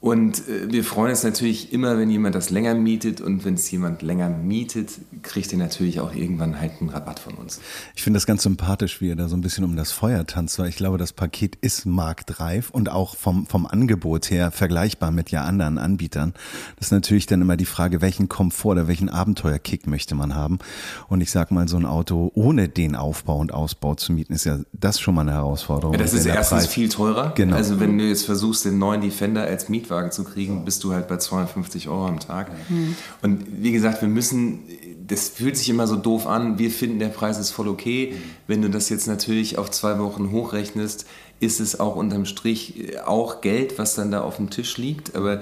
Und äh, wir freuen uns natürlich immer, wenn jemand das länger mietet und wenn es jemand länger mietet, kriegt er natürlich auch irgendwann halt einen Rabatt von uns. Ich finde das ganz sympathisch, wie er da so ein bisschen um das Feuer tanzt, weil ich glaube, das Paket ist marktreif und auch vom, vom Angebot her vergleichbar mit ja anderen Anbietern. Das ist natürlich dann immer die Frage, welchen Komfort oder welchen Abenteuerkick möchte man haben. Und ich sag mal, so ein Auto ohne den Aufbau und Ausbau zu mieten, ist ja das schon mal eine Herausforderung. Ja, das ist erstens Preis. viel teurer. Genau. Also wenn du jetzt versuchst, den neuen Defender als Miet Mietwagen zu kriegen, bist du halt bei 250 Euro am Tag. Mhm. Und wie gesagt, wir müssen, das fühlt sich immer so doof an, wir finden, der Preis ist voll okay. Mhm. Wenn du das jetzt natürlich auf zwei Wochen hochrechnest, ist es auch unterm Strich auch Geld, was dann da auf dem Tisch liegt. Aber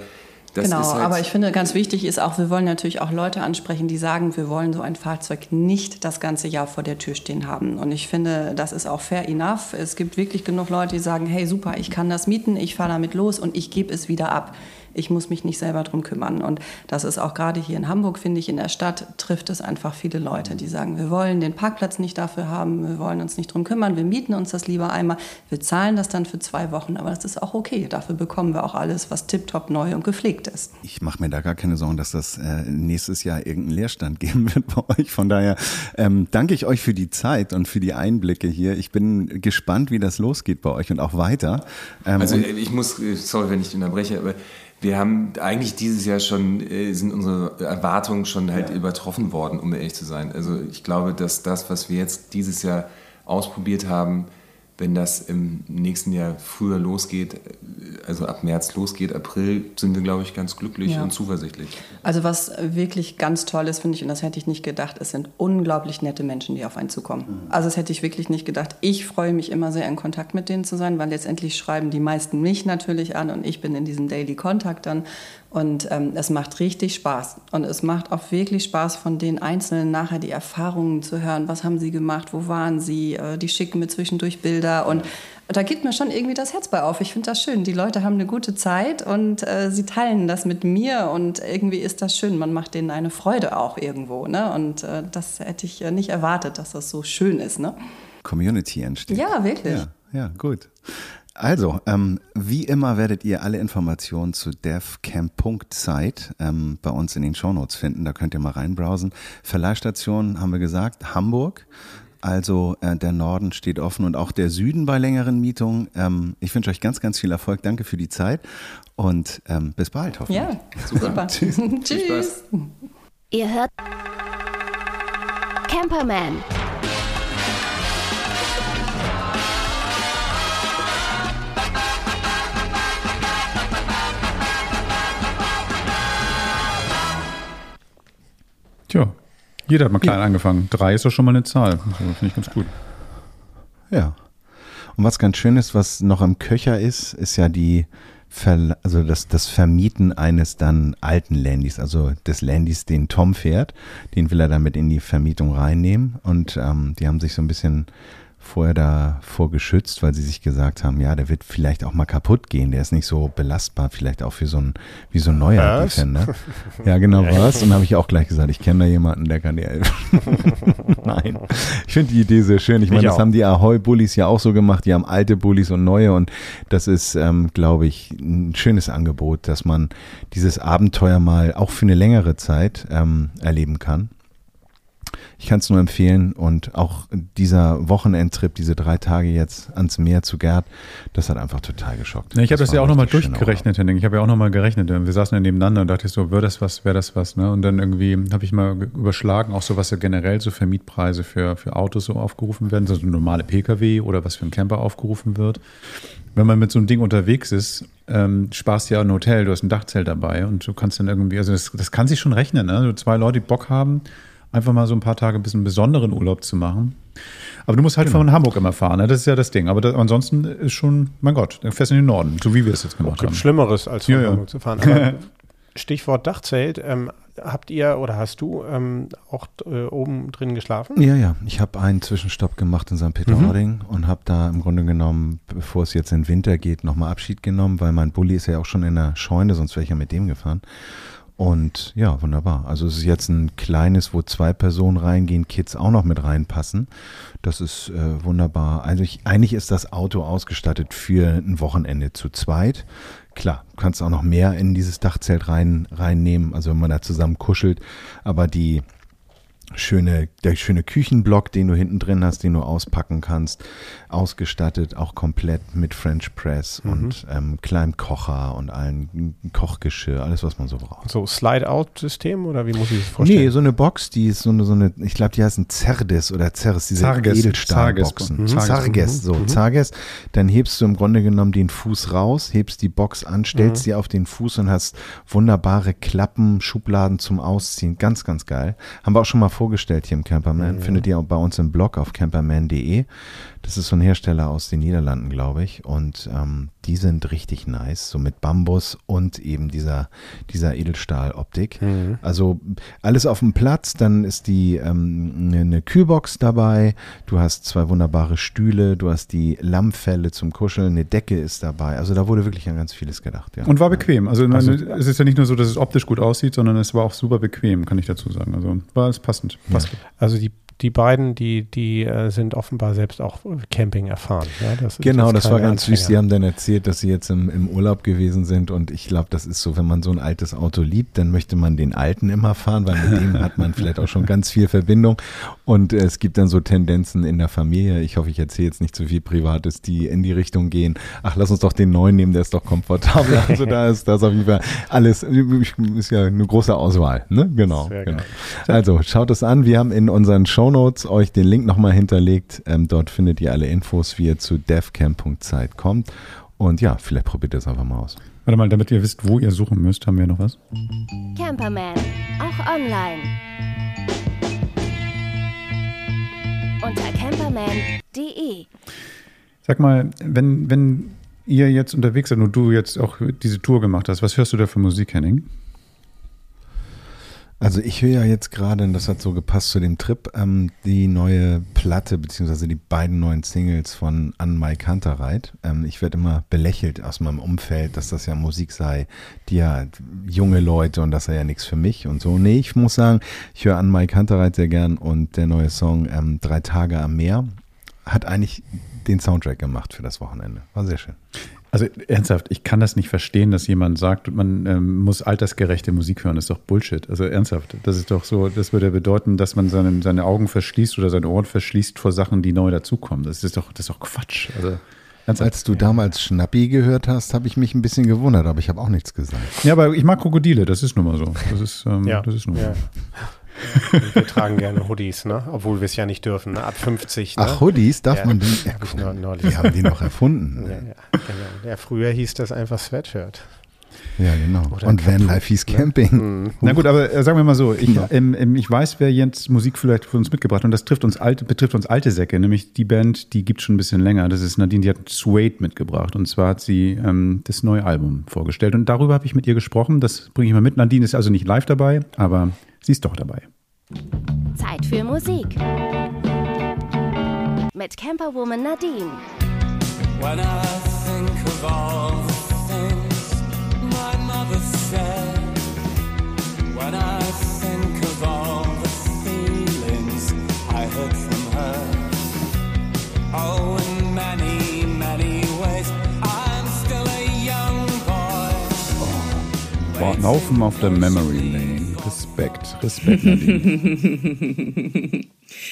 das genau, halt aber ich finde, ganz wichtig ist auch, wir wollen natürlich auch Leute ansprechen, die sagen, wir wollen so ein Fahrzeug nicht das ganze Jahr vor der Tür stehen haben. Und ich finde, das ist auch fair enough. Es gibt wirklich genug Leute, die sagen, hey super, ich kann das mieten, ich fahre damit los und ich gebe es wieder ab ich muss mich nicht selber drum kümmern. Und das ist auch gerade hier in Hamburg, finde ich, in der Stadt trifft es einfach viele Leute, die sagen, wir wollen den Parkplatz nicht dafür haben, wir wollen uns nicht drum kümmern, wir mieten uns das lieber einmal, wir zahlen das dann für zwei Wochen, aber das ist auch okay. Dafür bekommen wir auch alles, was tiptop neu und gepflegt ist. Ich mache mir da gar keine Sorgen, dass das äh, nächstes Jahr irgendeinen Leerstand (laughs) geben wird bei euch. Von daher ähm, danke ich euch für die Zeit und für die Einblicke hier. Ich bin gespannt, wie das losgeht bei euch und auch weiter. Ähm, also ich muss, sorry, wenn ich unterbreche, aber wir haben eigentlich dieses Jahr schon, äh, sind unsere Erwartungen schon halt ja. übertroffen worden, um ehrlich zu sein. Also ich glaube, dass das, was wir jetzt dieses Jahr ausprobiert haben, wenn das im nächsten Jahr früher losgeht, also ab März losgeht, April, sind wir, glaube ich, ganz glücklich ja. und zuversichtlich. Also was wirklich ganz toll ist, finde ich, und das hätte ich nicht gedacht, es sind unglaublich nette Menschen, die auf einen zukommen. Mhm. Also das hätte ich wirklich nicht gedacht. Ich freue mich immer sehr, in Kontakt mit denen zu sein, weil letztendlich schreiben die meisten mich natürlich an und ich bin in diesem Daily Kontakt dann. Und ähm, es macht richtig Spaß. Und es macht auch wirklich Spaß, von den Einzelnen nachher die Erfahrungen zu hören. Was haben sie gemacht? Wo waren sie? Äh, die schicken mir zwischendurch Bilder. Und da geht mir schon irgendwie das Herz bei auf. Ich finde das schön. Die Leute haben eine gute Zeit und äh, sie teilen das mit mir. Und irgendwie ist das schön. Man macht denen eine Freude auch irgendwo. Ne? Und äh, das hätte ich äh, nicht erwartet, dass das so schön ist. Ne? Community entsteht. Ja, wirklich. Ja, ja gut. Also, ähm, wie immer werdet ihr alle Informationen zu devcamp.site ähm, bei uns in den Shownotes finden. Da könnt ihr mal reinbrowsen. Verleihstation haben wir gesagt, Hamburg. Also äh, der Norden steht offen und auch der Süden bei längeren Mietungen. Ähm, ich wünsche euch ganz, ganz viel Erfolg. Danke für die Zeit und ähm, bis bald hoffentlich. Ja, super. super. (laughs) Tschüss. (laughs) Tschüss. Ihr hört Camperman. Tja, jeder hat mal klein ja. angefangen. Drei ist doch schon mal eine Zahl. Also, Finde ich ganz gut. Ja. Und was ganz schön ist, was noch im Köcher ist, ist ja die Ver also das, das Vermieten eines dann alten Landys, also des Landys, den Tom fährt, den will er damit in die Vermietung reinnehmen. Und ähm, die haben sich so ein bisschen vorher davor geschützt, weil sie sich gesagt haben, ja, der wird vielleicht auch mal kaputt gehen, der ist nicht so belastbar, vielleicht auch für so ein, wie so ein neuer was? Defender. Ja, genau, was? Und habe ich auch gleich gesagt, ich kenne da jemanden, der kann dir helfen. (laughs) Nein. Ich finde die Idee sehr schön. Ich meine, das auch. haben die Ahoi-Bullies ja auch so gemacht, die haben alte Bullies und neue und das ist, ähm, glaube ich, ein schönes Angebot, dass man dieses Abenteuer mal auch für eine längere Zeit ähm, erleben kann. Ich kann es nur empfehlen und auch dieser Wochenendtrip, diese drei Tage jetzt ans Meer zu Gerd, das hat einfach total geschockt. Ja, ich habe das, das ja auch nochmal durchgerechnet, Henning. Ich habe ja auch nochmal gerechnet. Wir saßen ja nebeneinander und dachte so, wäre das was, wäre das was. Ne? Und dann irgendwie habe ich mal überschlagen, auch so was ja generell so Vermietpreise für, für Autos so aufgerufen werden, so normale Pkw oder was für ein Camper aufgerufen wird. Wenn man mit so einem Ding unterwegs ist, ähm, sparst ja ein Hotel, du hast ein Dachzelt dabei und du kannst dann irgendwie, also das, das kann sich schon rechnen, ne? So zwei Leute, die Bock haben, einfach mal so ein paar Tage ein bisschen besonderen Urlaub zu machen, Aber du musst halt genau. von Hamburg immer fahren, ne? das ist ja das Ding. Aber das, ansonsten ist schon, mein Gott, fährst in den Norden, so wie wir es jetzt gemacht haben. Schlimmeres als von ja, Hamburg ja. zu fahren. Aber (laughs) Stichwort Dachzelt. Ähm, habt ihr oder hast du ähm, auch äh, oben drin geschlafen? Ja, ja. Ich habe einen Zwischenstopp gemacht in St. Peter-Ording mhm. und habe da im Grunde genommen, bevor es jetzt in den Winter geht, nochmal Abschied genommen, weil mein Bulli ist ja auch schon in der Scheune, sonst wäre ich ja mit dem gefahren. Und ja, wunderbar. Also es ist jetzt ein kleines, wo zwei Personen reingehen, Kids auch noch mit reinpassen. Das ist äh, wunderbar. Also ich, eigentlich ist das Auto ausgestattet für ein Wochenende zu zweit. Klar, kannst auch noch mehr in dieses Dachzelt rein, reinnehmen, also wenn man da zusammen kuschelt. Aber die, schöne, der schöne Küchenblock, den du hinten drin hast, den du auspacken kannst, ausgestattet, auch komplett mit French Press mhm. und ähm, kleinem Kocher und allen Kochgeschirr, alles, was man so braucht. So Slide-Out-System oder wie muss ich das vorstellen? Nee, so eine Box, die ist so eine, so eine ich glaube, die heißen Zerdes oder Ceres, diese Zarges, Edelstahlboxen. Mhm. Zarges, so, mhm. Zarges. Dann hebst du im Grunde genommen den Fuß raus, hebst die Box an, stellst mhm. sie auf den Fuß und hast wunderbare Klappen, Schubladen zum Ausziehen. Ganz, ganz geil. Haben wir auch schon mal vorgestellt hier im Camperman. Ja. Findet ihr auch bei uns im Blog auf camperman.de. Das ist so ein Hersteller aus den Niederlanden, glaube ich. Und ähm, die sind richtig nice, so mit Bambus und eben dieser, dieser Edelstahloptik. Mhm. Also alles auf dem Platz, dann ist die ähm, eine Kühlbox dabei, du hast zwei wunderbare Stühle, du hast die Lammfelle zum Kuscheln, eine Decke ist dabei. Also da wurde wirklich an ganz vieles gedacht. Ja. Und war bequem. Also, also es ist ja nicht nur so, dass es optisch gut aussieht, sondern es war auch super bequem, kann ich dazu sagen. Also war es passend. Ja. Also die die beiden, die, die äh, sind offenbar selbst auch Camping erfahren. Ja, das genau, das war ganz Anfänger. süß. Die haben dann erzählt, dass sie jetzt im, im Urlaub gewesen sind und ich glaube, das ist so, wenn man so ein altes Auto liebt, dann möchte man den alten immer fahren, weil mit dem hat man vielleicht auch schon ganz viel Verbindung und es gibt dann so Tendenzen in der Familie, ich hoffe, ich erzähle jetzt nicht zu viel Privates, die in die Richtung gehen, ach, lass uns doch den neuen nehmen, der ist doch komfortabel. Also da ist das auf jeden Fall alles, ist ja eine große Auswahl, ne? Genau. genau. Also schaut es an, wir haben in unseren Show Shownotes euch den Link nochmal hinterlegt. Ähm, dort findet ihr alle Infos, wie ihr zu devcamp.zeit kommt. Und ja, vielleicht probiert ihr es einfach mal aus. Warte mal, damit ihr wisst, wo ihr suchen müsst, haben wir noch was? Camperman, auch online. Unter camperman.de. Sag mal, wenn, wenn ihr jetzt unterwegs seid und du jetzt auch diese Tour gemacht hast, was hörst du da für Musik, Henning? Also ich höre ja jetzt gerade, und das hat so gepasst zu dem Trip, ähm, die neue Platte, beziehungsweise die beiden neuen Singles von Anne-Mai Kantereit. Ähm, ich werde immer belächelt aus meinem Umfeld, dass das ja Musik sei, die ja junge Leute und das sei ja nichts für mich und so. Nee, ich muss sagen, ich höre Anne-Mai Kantereit sehr gern und der neue Song ähm, Drei Tage am Meer hat eigentlich den Soundtrack gemacht für das Wochenende. War sehr schön. Also ernsthaft, ich kann das nicht verstehen, dass jemand sagt, man ähm, muss altersgerechte Musik hören. Das ist doch Bullshit. Also ernsthaft, das ist doch so, das würde bedeuten, dass man seine, seine Augen verschließt oder seine Ohren verschließt vor Sachen, die neu dazukommen. Das ist doch, das ist doch Quatsch. Also Als du damals Schnappi gehört hast, habe ich mich ein bisschen gewundert, aber ich habe auch nichts gesagt. Ja, aber ich mag Krokodile, das ist nun mal so. Das ist, ähm, ja. das ist nun mal ja. Wir tragen gerne Hoodies, ne? obwohl wir es ja nicht dürfen, ne? ab 50. Ne? Ach, Hoodies darf ja, man die? Ja, hab nur, neulich. Wir haben die noch erfunden. (laughs) Ja, ja, genau. ja, früher hieß das einfach Sweatshirt. Ja, genau. Oder und Vanlife hieß ne? Camping. Mhm. Na gut, aber äh, sagen wir mal so, ich, ja. ähm, ähm, ich weiß, wer jetzt Musik vielleicht für uns mitgebracht hat und das trifft uns alte, betrifft uns alte Säcke, nämlich die Band, die gibt schon ein bisschen länger. Das ist Nadine, die hat Suede mitgebracht und zwar hat sie ähm, das neue Album vorgestellt und darüber habe ich mit ihr gesprochen. Das bringe ich mal mit. Nadine ist also nicht live dabei, aber Sie ist doch dabei. Zeit für Musik. Mit Camperwoman Nadine. When I think of all the things my mother said. When I think of all the feelings I heard from her. Oh, in many, many ways, I'm still a young boy. Oh, Laufen auf der Memory Lane. Respekt, Respekt. (laughs)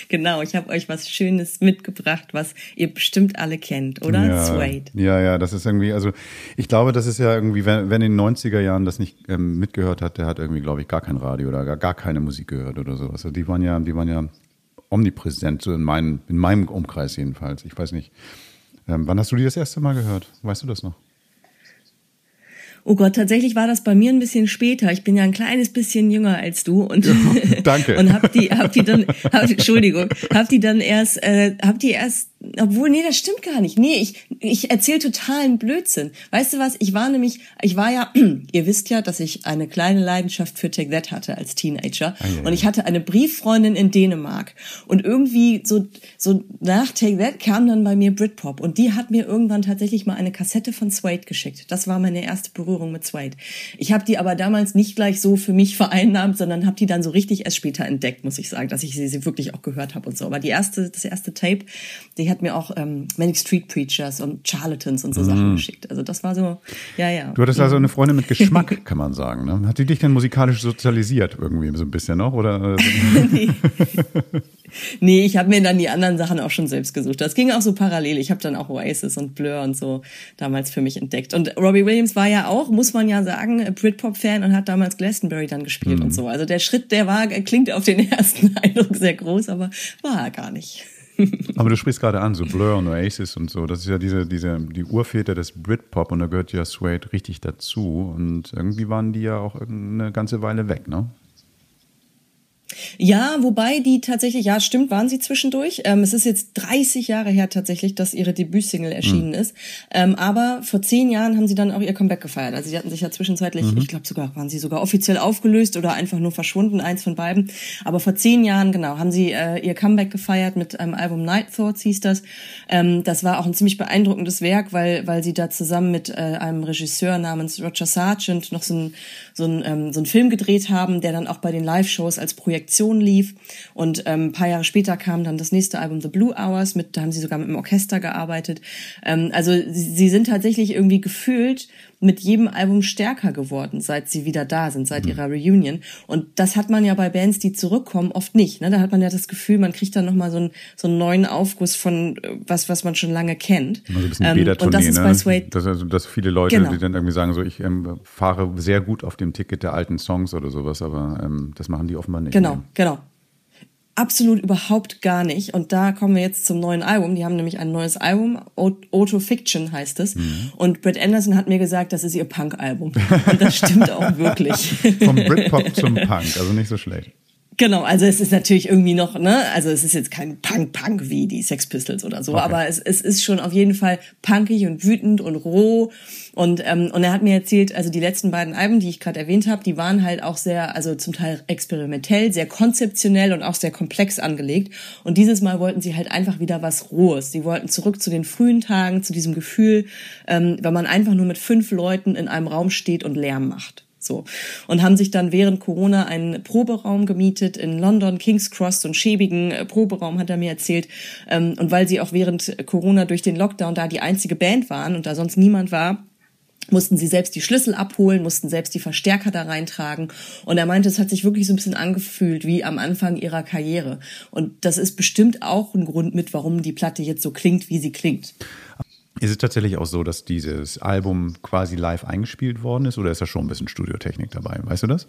genau, ich habe euch was Schönes mitgebracht, was ihr bestimmt alle kennt, oder? Ja, Suede. Ja, ja, das ist irgendwie, also ich glaube, das ist ja irgendwie, wenn, wenn in den 90er Jahren das nicht ähm, mitgehört hat, der hat irgendwie, glaube ich, gar kein Radio oder gar, gar keine Musik gehört oder sowas. Also die waren ja, die waren ja omnipräsent, so in, mein, in meinem Umkreis jedenfalls. Ich weiß nicht. Ähm, wann hast du die das erste Mal gehört? Weißt du das noch? Oh Gott, tatsächlich war das bei mir ein bisschen später. Ich bin ja ein kleines bisschen jünger als du und Danke. (laughs) und hab die hab die dann hab, Entschuldigung, hab die dann erst äh, hab die erst obwohl, nee, das stimmt gar nicht. Nee, ich, ich erzähle totalen Blödsinn. Weißt du was? Ich war nämlich, ich war ja, (clears throat) ihr wisst ja, dass ich eine kleine Leidenschaft für Take That hatte als Teenager. Ah, ja, und ich hatte eine Brieffreundin in Dänemark. Und irgendwie so, so nach Take That kam dann bei mir Britpop. Und die hat mir irgendwann tatsächlich mal eine Kassette von Suede geschickt. Das war meine erste Berührung mit Suede. Ich habe die aber damals nicht gleich so für mich vereinnahmt, sondern habe die dann so richtig erst später entdeckt, muss ich sagen, dass ich sie, sie wirklich auch gehört habe und so. Aber die erste, das erste Tape, die hat mir auch ähm, Manic Street Preachers und Charlatans und so Sachen geschickt. Also das war so, ja, ja. Mhm. Du hattest also eine Freundin mit (laughs) Geschmack, kann man sagen. Ne? Hat die dich denn musikalisch sozialisiert irgendwie so ein bisschen noch? Oder? (laughs) (laughs) nee. nee, ich habe mir dann die anderen Sachen auch schon selbst gesucht. Das ging auch so parallel. Ich habe dann auch Oasis und Blur und so damals für mich entdeckt. Und Robbie Williams war ja auch, muss man ja sagen, Britpop-Fan und hat damals Glastonbury dann gespielt und so. Also der Schritt, der war, klingt auf den ersten Eindruck sehr groß, aber war er gar nicht. (laughs) Aber du sprichst gerade an, so Blur und Oasis und so. Das ist ja diese, diese, die Urväter des Britpop und da gehört ja Suede richtig dazu. Und irgendwie waren die ja auch eine ganze Weile weg, ne? Ja, wobei die tatsächlich, ja, stimmt, waren sie zwischendurch. Ähm, es ist jetzt 30 Jahre her tatsächlich, dass ihre Debütsingle erschienen ist. Ähm, aber vor zehn Jahren haben sie dann auch ihr Comeback gefeiert. Also sie hatten sich ja zwischenzeitlich, ich glaube sogar, waren sie sogar offiziell aufgelöst oder einfach nur verschwunden, eins von beiden. Aber vor zehn Jahren, genau, haben sie äh, ihr Comeback gefeiert mit einem Album Night Thoughts hieß das. Ähm, das war auch ein ziemlich beeindruckendes Werk, weil, weil sie da zusammen mit äh, einem Regisseur namens Roger Sargent noch so ein, so ein, ähm, so ein Film gedreht haben, der dann auch bei den Live-Shows als Projektion lief. Und ähm, ein paar Jahre später kam dann das nächste Album The Blue Hours, mit, da haben sie sogar mit dem Orchester gearbeitet. Ähm, also sie, sie sind tatsächlich irgendwie gefühlt mit jedem Album stärker geworden, seit sie wieder da sind, seit ihrer Reunion. Und das hat man ja bei Bands, die zurückkommen, oft nicht. Ne? Da hat man ja das Gefühl, man kriegt dann nochmal so, einen so einen neuen Aufguss von äh, was, was man schon lange kennt. Immer so ein bisschen Ähm, und das ist ne? bei Suede dass, also, dass viele Leute, Genau. die dann irgendwie sagen, so ich ähm, fahre sehr gut auf dem Ticket der alten Songs oder sowas, aber ähm, das machen die offenbar nicht. Genau, ne? genau. Absolut überhaupt gar nicht. Und da kommen wir jetzt zum neuen Album. Die haben nämlich ein neues Album, Auto Fiction heißt es. Mhm. Und Brett Anderson hat mir gesagt, das ist ihr Punk-Album. Und das stimmt auch wirklich. (laughs) Vom Britpop (laughs) zum Punk, also nicht so schlecht. Genau, also es ist natürlich irgendwie noch, ne, also es ist jetzt kein Punk-Punk wie die Sex Pistols oder so, Okay. aber es, es ist schon auf jeden Fall punkig und wütend und roh. Und, ähm, und er hat mir erzählt, also die letzten beiden Alben, die ich gerade erwähnt habe, die waren halt auch sehr, also zum Teil experimentell, sehr konzeptionell und auch sehr komplex angelegt. Und dieses Mal wollten sie halt einfach wieder was Rohes. Sie wollten zurück zu den frühen Tagen, zu diesem Gefühl, ähm, wenn man einfach nur mit fünf Leuten in einem Raum steht und Lärm macht. So. Und haben sich dann während Corona einen Proberaum gemietet in London, King's Cross, so einen schäbigen äh, Proberaum, hat er mir erzählt. Ähm, und weil sie auch während Corona durch den Lockdown da die einzige Band waren und da sonst niemand war, mussten sie selbst die Schlüssel abholen, mussten selbst die Verstärker da reintragen. Und er meinte, es hat sich wirklich so ein bisschen angefühlt wie am Anfang ihrer Karriere. Und das ist bestimmt auch ein Grund mit, warum die Platte jetzt so klingt, wie sie klingt. Ist es tatsächlich auch so, dass dieses Album quasi live eingespielt worden ist oder ist da schon ein bisschen Studiotechnik dabei? Weißt du das?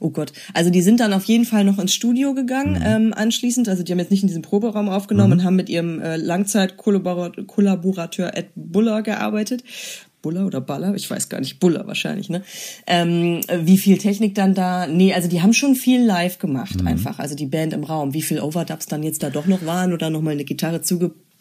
Oh Gott. Also die sind dann auf jeden Fall noch ins Studio gegangen ähm, anschließend. Also die haben jetzt nicht in diesem Proberaum aufgenommen und haben mit ihrem äh, Langzeitkollaborateur Ed Buller gearbeitet. Buller oder Baller, ich weiß gar nicht, Buller wahrscheinlich, ne? Ähm, wie viel Technik dann da? Nee, also die haben schon viel live gemacht einfach, also die Band im Raum. Wie viel Overdubs dann jetzt da doch noch waren oder nochmal eine Gitarre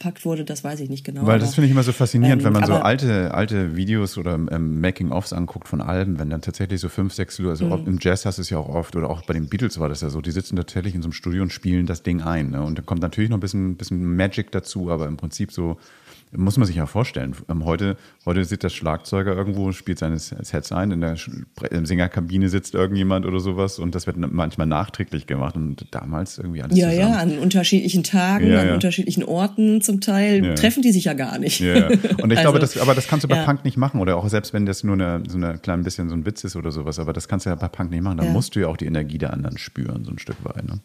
zugepackt wurde, das weiß ich nicht genau. Weil das finde ich immer so faszinierend, ähm, wenn man so alte, alte Videos oder ähm, Making-ofs anguckt von Alben, wenn dann tatsächlich so fünf, sechs Leute, also Mhm. im Jazz hast du es ja auch oft oder auch bei den Beatles war das ja so, die sitzen tatsächlich in so einem Studio und spielen das Ding ein. Ne? Und da kommt natürlich noch ein bisschen, bisschen Magic dazu, aber im Prinzip so muss man sich ja vorstellen. Ähm, heute, heute sitzt der Schlagzeuger irgendwo, spielt seine Sets ein, in der Singerkabine sitzt irgendjemand oder sowas und das wird manchmal nachträglich gemacht und damals irgendwie alles Ja, zusammen. ja, an unterschiedlichen Tagen, Ja, an ja. unterschiedlichen Orten zum Teil Ja. treffen die sich ja gar nicht. Ja, ja. Und ich (laughs) Also, glaube, das, aber das kannst du bei. Punk nicht machen. Oder auch selbst wenn das nur eine, so eine klein bisschen so ein Witz ist oder sowas, aber das kannst du ja bei Punk nicht machen. Da Ja. musst du ja auch die Energie der anderen spüren, so ein Stück weit. Ne?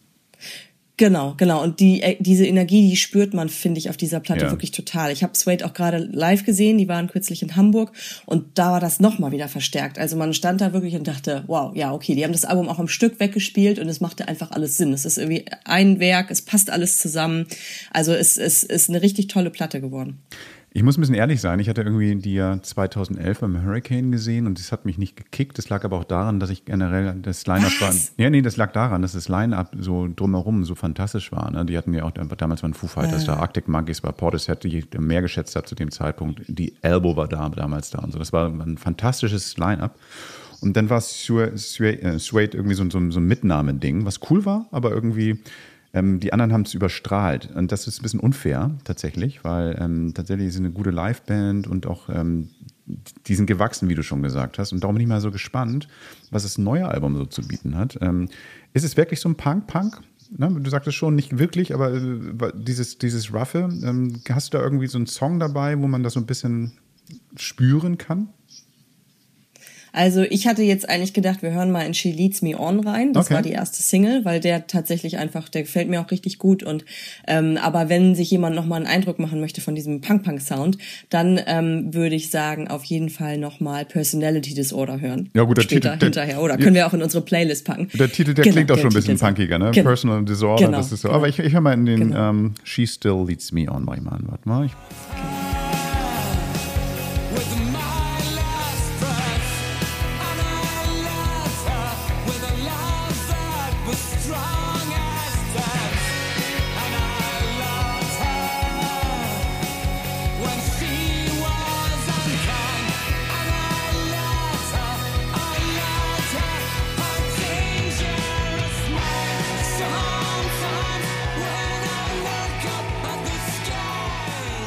Genau, genau. Und die, äh, diese Energie, die spürt man, finde ich, auf dieser Platte Ja. wirklich total. Ich habe Suede auch gerade live gesehen, die waren kürzlich in Hamburg und da war das nochmal wieder verstärkt. Also man stand da wirklich und dachte, wow, ja, okay, die haben das Album auch am Stück weggespielt und es machte einfach alles Sinn. Es ist irgendwie ein Werk, es passt alles zusammen. Also es, es ist eine richtig tolle Platte geworden. Ich muss ein bisschen ehrlich sein, ich hatte irgendwie die ja 2011 beim Hurricane gesehen und das hat mich nicht gekickt. Das lag aber auch daran, dass ich generell das Line-Up war. Ja, nee, das lag daran, dass das Line-Up so drumherum so fantastisch war. Ne? Die hatten ja auch damals waren Foo Fighters da, Arctic Monkeys war Portishead, die ich mehr geschätzt habe zu dem Zeitpunkt. Die Elbow war da damals da und so. Das war ein fantastisches Line-Up. Und dann war Suede irgendwie so, so, so ein Mitnahmeding, was cool war, aber irgendwie ähm, die anderen haben es überstrahlt. Und das ist ein bisschen unfair tatsächlich, weil ähm, tatsächlich ist eine gute Liveband und auch ähm, die sind gewachsen, wie du schon gesagt hast. Und darum bin ich mal so gespannt, was das neue Album so zu bieten hat. Ähm, ist es wirklich so ein Punk-Punk? Ne, du sagtest schon, nicht wirklich, aber äh, dieses, dieses Ruffe, ähm, hast du da irgendwie so einen Song dabei, wo man das so ein bisschen spüren kann? Also ich hatte jetzt eigentlich gedacht, wir hören mal in She Leads Me On rein. Das okay. war die erste Single, weil der tatsächlich einfach, der gefällt mir auch richtig gut. Und ähm, aber wenn sich jemand nochmal einen Eindruck machen möchte von diesem Punk-Punk-Sound, dann ähm, würde ich sagen, auf jeden Fall nochmal Personality Disorder hören. Ja gut, der Später, Titel. hinterher. Oder können wir auch in unsere Playlist packen. Der Titel, der genau, klingt auch schon ein bisschen punkiger, ne? Genau. Personal Disorder, genau, das ist so. Genau. Aber ich, ich höre mal in den genau. ähm, She Still Leads Me On, mal an. Warte mal. Ich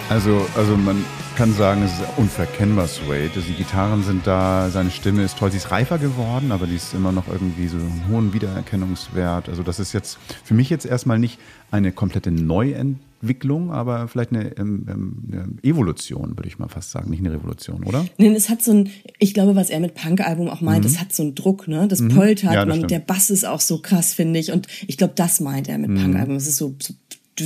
Also, also man kann sagen, es ist unverkennbar Suede. Die Gitarren sind da, seine Stimme ist toll. Sie ist reifer geworden, aber die ist immer noch irgendwie so einen hohen Wiedererkennungswert. Also das ist jetzt für mich jetzt erstmal nicht eine komplette Neuentwicklung, aber vielleicht eine, ähm, ähm, eine Evolution, würde ich mal fast sagen. Nicht eine Revolution, oder? Nein, es hat so ein, ich glaube, was er mit Punk-Album auch meint, mhm. es hat so einen Druck, ne? Das mhm. poltert, ja, das man, der Bass ist auch so krass, finde ich. Und ich glaube, das meint er mit mhm. Punk-Album. Es ist so, so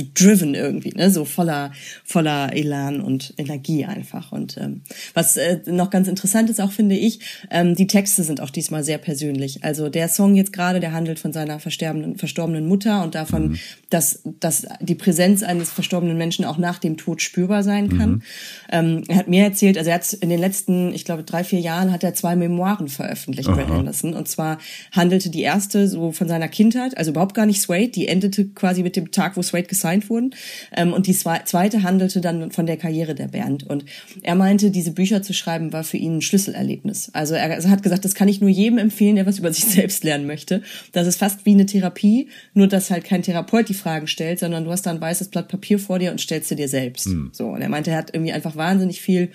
driven irgendwie, ne? so voller, voller Elan und Energie einfach. Und ähm, was äh, noch ganz interessant ist, auch finde ich, ähm, die Texte sind auch diesmal sehr persönlich. Also der Song jetzt gerade, der handelt von seiner versterbenden, verstorbenen Mutter und davon, mhm. dass, dass die Präsenz eines verstorbenen Menschen auch nach dem Tod spürbar sein kann. Mhm. Ähm, er hat mir erzählt, also er hat in den letzten, ich glaube, drei, vier Jahren hat er zwei Memoiren veröffentlicht, Brad Anderson. Und zwar handelte die erste so von seiner Kindheit, also überhaupt gar nicht Suede, die endete quasi mit dem Tag, wo Suede gesigned wurden. Ähm, und die zweite handelte dann von der Karriere der Band. Und er meinte, diese Bücher zu schreiben war für ihn ein Schlüsselerlebnis. Also er hat gesagt, das kann ich nur jedem empfehlen, der was über sich (laughs) selbst lernen möchte. Das ist fast wie eine Therapie, nur dass halt kein Therapeut die Fragen stellt, sondern du hast da ein weißes Blatt Papier vor dir und stellst sie dir selbst. Mhm. So. Und er meinte, er hat irgendwie einfach wahnsinnig viel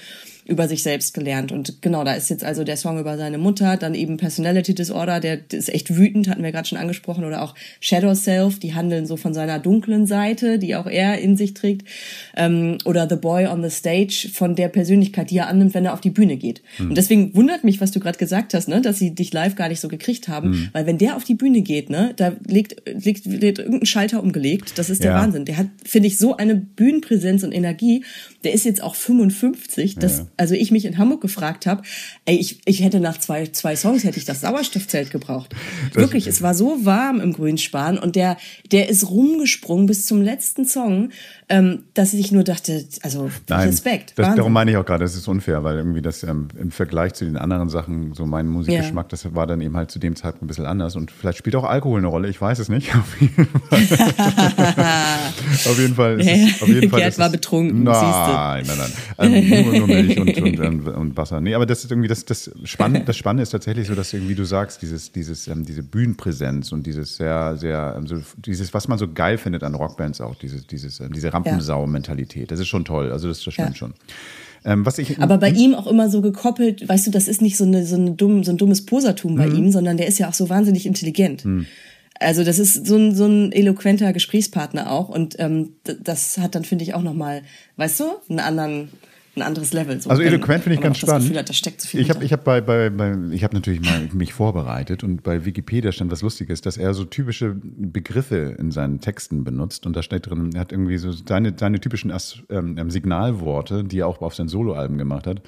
über sich selbst gelernt. Und genau, da ist jetzt also der Song über seine Mutter, dann eben Personality Disorder, der ist echt wütend, hatten wir gerade schon angesprochen, oder auch Shadow Self, die handeln so von seiner dunklen Seite, die auch er in sich trägt. Ähm, oder The Boy on the Stage von der Persönlichkeit, die er annimmt, wenn er auf die Bühne geht. Mhm. Und deswegen wundert mich, was du gerade gesagt hast, ne, dass sie dich live gar nicht so gekriegt haben, mhm. weil wenn der auf die Bühne geht, ne, da liegt, liegt, liegt irgendein Schalter umgelegt. Das ist der ja. Wahnsinn. Der hat, finde ich, so eine Bühnenpräsenz und Energie. Der ist jetzt auch 55. Das, ja also ich mich in Hamburg gefragt habe, ey, ich, ich hätte nach zwei, zwei Songs hätte ich das Sauerstoffzelt gebraucht. Das Wirklich, es war so warm im Grünspan und der, der ist rumgesprungen bis zum letzten Song ähm, dass ich nur dachte, also Nein, Respekt. Das, darum meine ich auch gerade, das ist unfair, weil irgendwie das ähm, im Vergleich zu den anderen Sachen, so mein Musikgeschmack, ja. das war dann eben halt zu dem Zeitpunkt ein bisschen anders. Und vielleicht spielt auch Alkohol eine Rolle, ich weiß es nicht. (laughs) auf jeden Fall. (laughs) auf jeden Fall. auf jeden Fall Gerd war betrunken. Nein, nein, nein. Also nur, nur Milch und, und, (laughs) und, und, Wasser. Nee, aber das ist irgendwie das, das Spannende, (laughs) das Spannende ist tatsächlich so, dass irgendwie du sagst, dieses, dieses, ähm, diese Bühnenpräsenz und dieses sehr, sehr, ähm, so, dieses, was man so geil findet an Rockbands auch, dieses, dieses, ähm, diese Rampensau-Mentalität. Das ist schon toll. Also das, das stimmt ja. schon. Ähm, was ich, Aber bei hm? ihm auch immer so gekoppelt, weißt du, das ist nicht so, eine, so, eine dumm, so ein dummes Posertum bei mhm. ihm, sondern der ist ja auch so wahnsinnig intelligent. Mhm. Also das ist so ein, so ein eloquenter Gesprächspartner auch und ähm, das hat dann, finde ich, auch nochmal, weißt du, einen anderen, ein anderes Level. So, Also eloquent finde ich ganz spannend. Gefühl hat, da steckt so viel Ich habe ich hab bei, bei, bei, ich hab natürlich mal mich vorbereitet und bei Wikipedia stand was Lustiges, dass er so typische Begriffe in seinen Texten benutzt und da steht drin, er hat irgendwie so seine, seine typischen As, ähm, ähm, Signalworte, die er auch auf seinen Soloalben gemacht hat.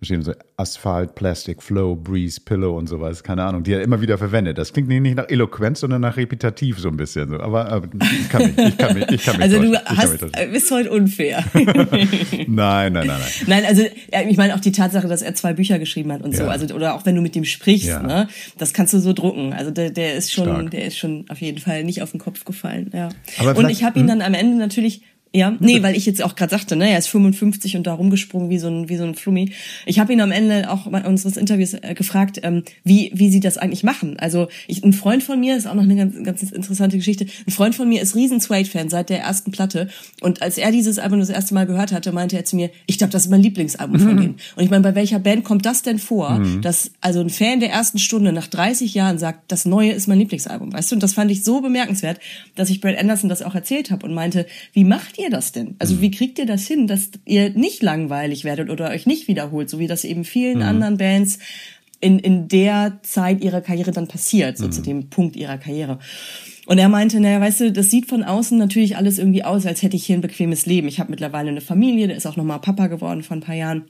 Da stehen so Asphalt, Plastic, Flow, Breeze, Pillow und sowas, keine Ahnung, die er immer wieder verwendet. Das klingt nicht nach Eloquenz, sondern nach repetitiv so ein bisschen. So. Aber, aber ich kann mich, ich kann mich, ich kann mich Also du täuschen. Hast, äh, bist heute unfair. (laughs) Nein, nein, nein, nein. Nein, also ich meine auch die Tatsache, dass er zwei Bücher geschrieben hat und so, Ja. also oder auch wenn du mit dem sprichst, Ja. ne, das kannst du so drucken. Also der, der ist schon, Stark. der ist schon auf jeden Fall nicht auf den Kopf gefallen. Ja. Aber und ich habe ihn dann am Ende natürlich ja, (laughs) nee, weil ich jetzt auch gerade sagte, ne, er ist 55 und da rumgesprungen wie so ein wie so ein Flummi. Ich habe ihn am Ende auch bei unseres Interviews äh, gefragt, ähm, wie wie sie das eigentlich machen. Also ich, ein Freund von mir ist auch noch eine ganz ganz interessante Geschichte. Ein Freund von mir ist riesen Suede-Fan seit der ersten Platte und als er dieses Album das erste Mal gehört hatte, meinte er zu mir, ich glaube, das ist mein Lieblingsalbum von denen. Und ich meine, bei welcher Band kommt das denn vor, dass also ein Fan der ersten Stunde nach 30 Jahren sagt, das Neue ist mein Lieblingsalbum, weißt du? Und das fand ich so bemerkenswert, dass ich Brad Anderson das auch erzählt habe und meinte, wie macht ihr das denn? Also wie kriegt ihr das hin, dass ihr nicht langweilig werdet oder euch nicht wiederholt, so wie das eben vielen anderen Bands in, in der Zeit ihrer Karriere dann passiert, so zu dem Punkt ihrer Karriere. Und er meinte, naja, weißt du, das sieht von außen natürlich alles irgendwie aus, als hätte ich hier ein bequemes Leben. Ich habe mittlerweile eine Familie, der ist auch nochmal Papa geworden vor ein paar Jahren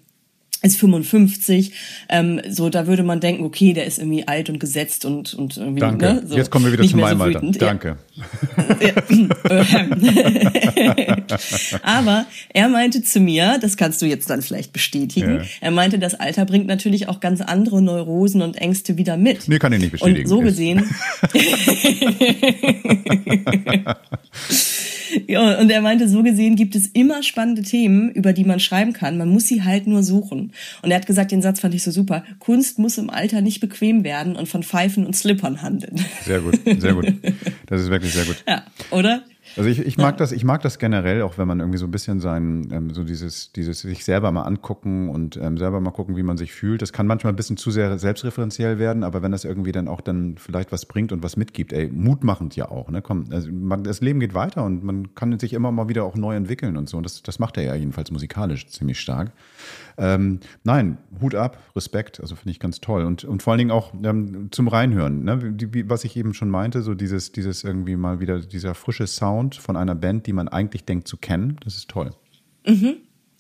ist 55, ähm, so da würde man denken, okay, der ist irgendwie alt und gesetzt und und irgendwie Danke. Ne, so Jetzt kommen wir wieder zu meinem so Alter. Danke. (laughs) Aber er meinte zu mir, das kannst du jetzt dann vielleicht bestätigen, Ja. er meinte, das Alter bringt natürlich auch ganz andere Neurosen und Ängste wieder mit. Nee, kann ich nicht bestätigen. Und so gesehen. (laughs) (laughs) (laughs) ja, und er meinte, so gesehen gibt es immer spannende Themen, über die man schreiben kann. Man muss sie halt nur suchen. Und er hat gesagt, den Satz fand ich so super. Kunst muss im Alter nicht bequem werden und von Pfeifen und Slippern handeln. Sehr gut, sehr gut. Das ist wirklich sehr gut. (laughs) Ja, oder? Also ich, ich mag das, ich mag das generell, auch wenn man irgendwie so ein bisschen sein, ähm, so dieses, dieses sich selber mal angucken und ähm, selber mal gucken, wie man sich fühlt. Das kann manchmal ein bisschen zu sehr selbstreferenziell werden, aber wenn das irgendwie dann auch dann vielleicht was bringt und was mitgibt, ey, mutmachend ja auch, ne? Komm, also man, das Leben geht weiter und man kann sich immer mal wieder auch neu entwickeln und so. Und das, das macht er ja jedenfalls musikalisch ziemlich stark. Ähm, nein, Hut ab, Respekt, also finde ich ganz toll. Und, und vor allen Dingen auch ähm, zum Reinhören, ne? wie, wie, was ich eben schon meinte, so dieses, dieses irgendwie mal wieder, dieser frische Sound von einer Band, die man eigentlich denkt zu kennen, das ist toll.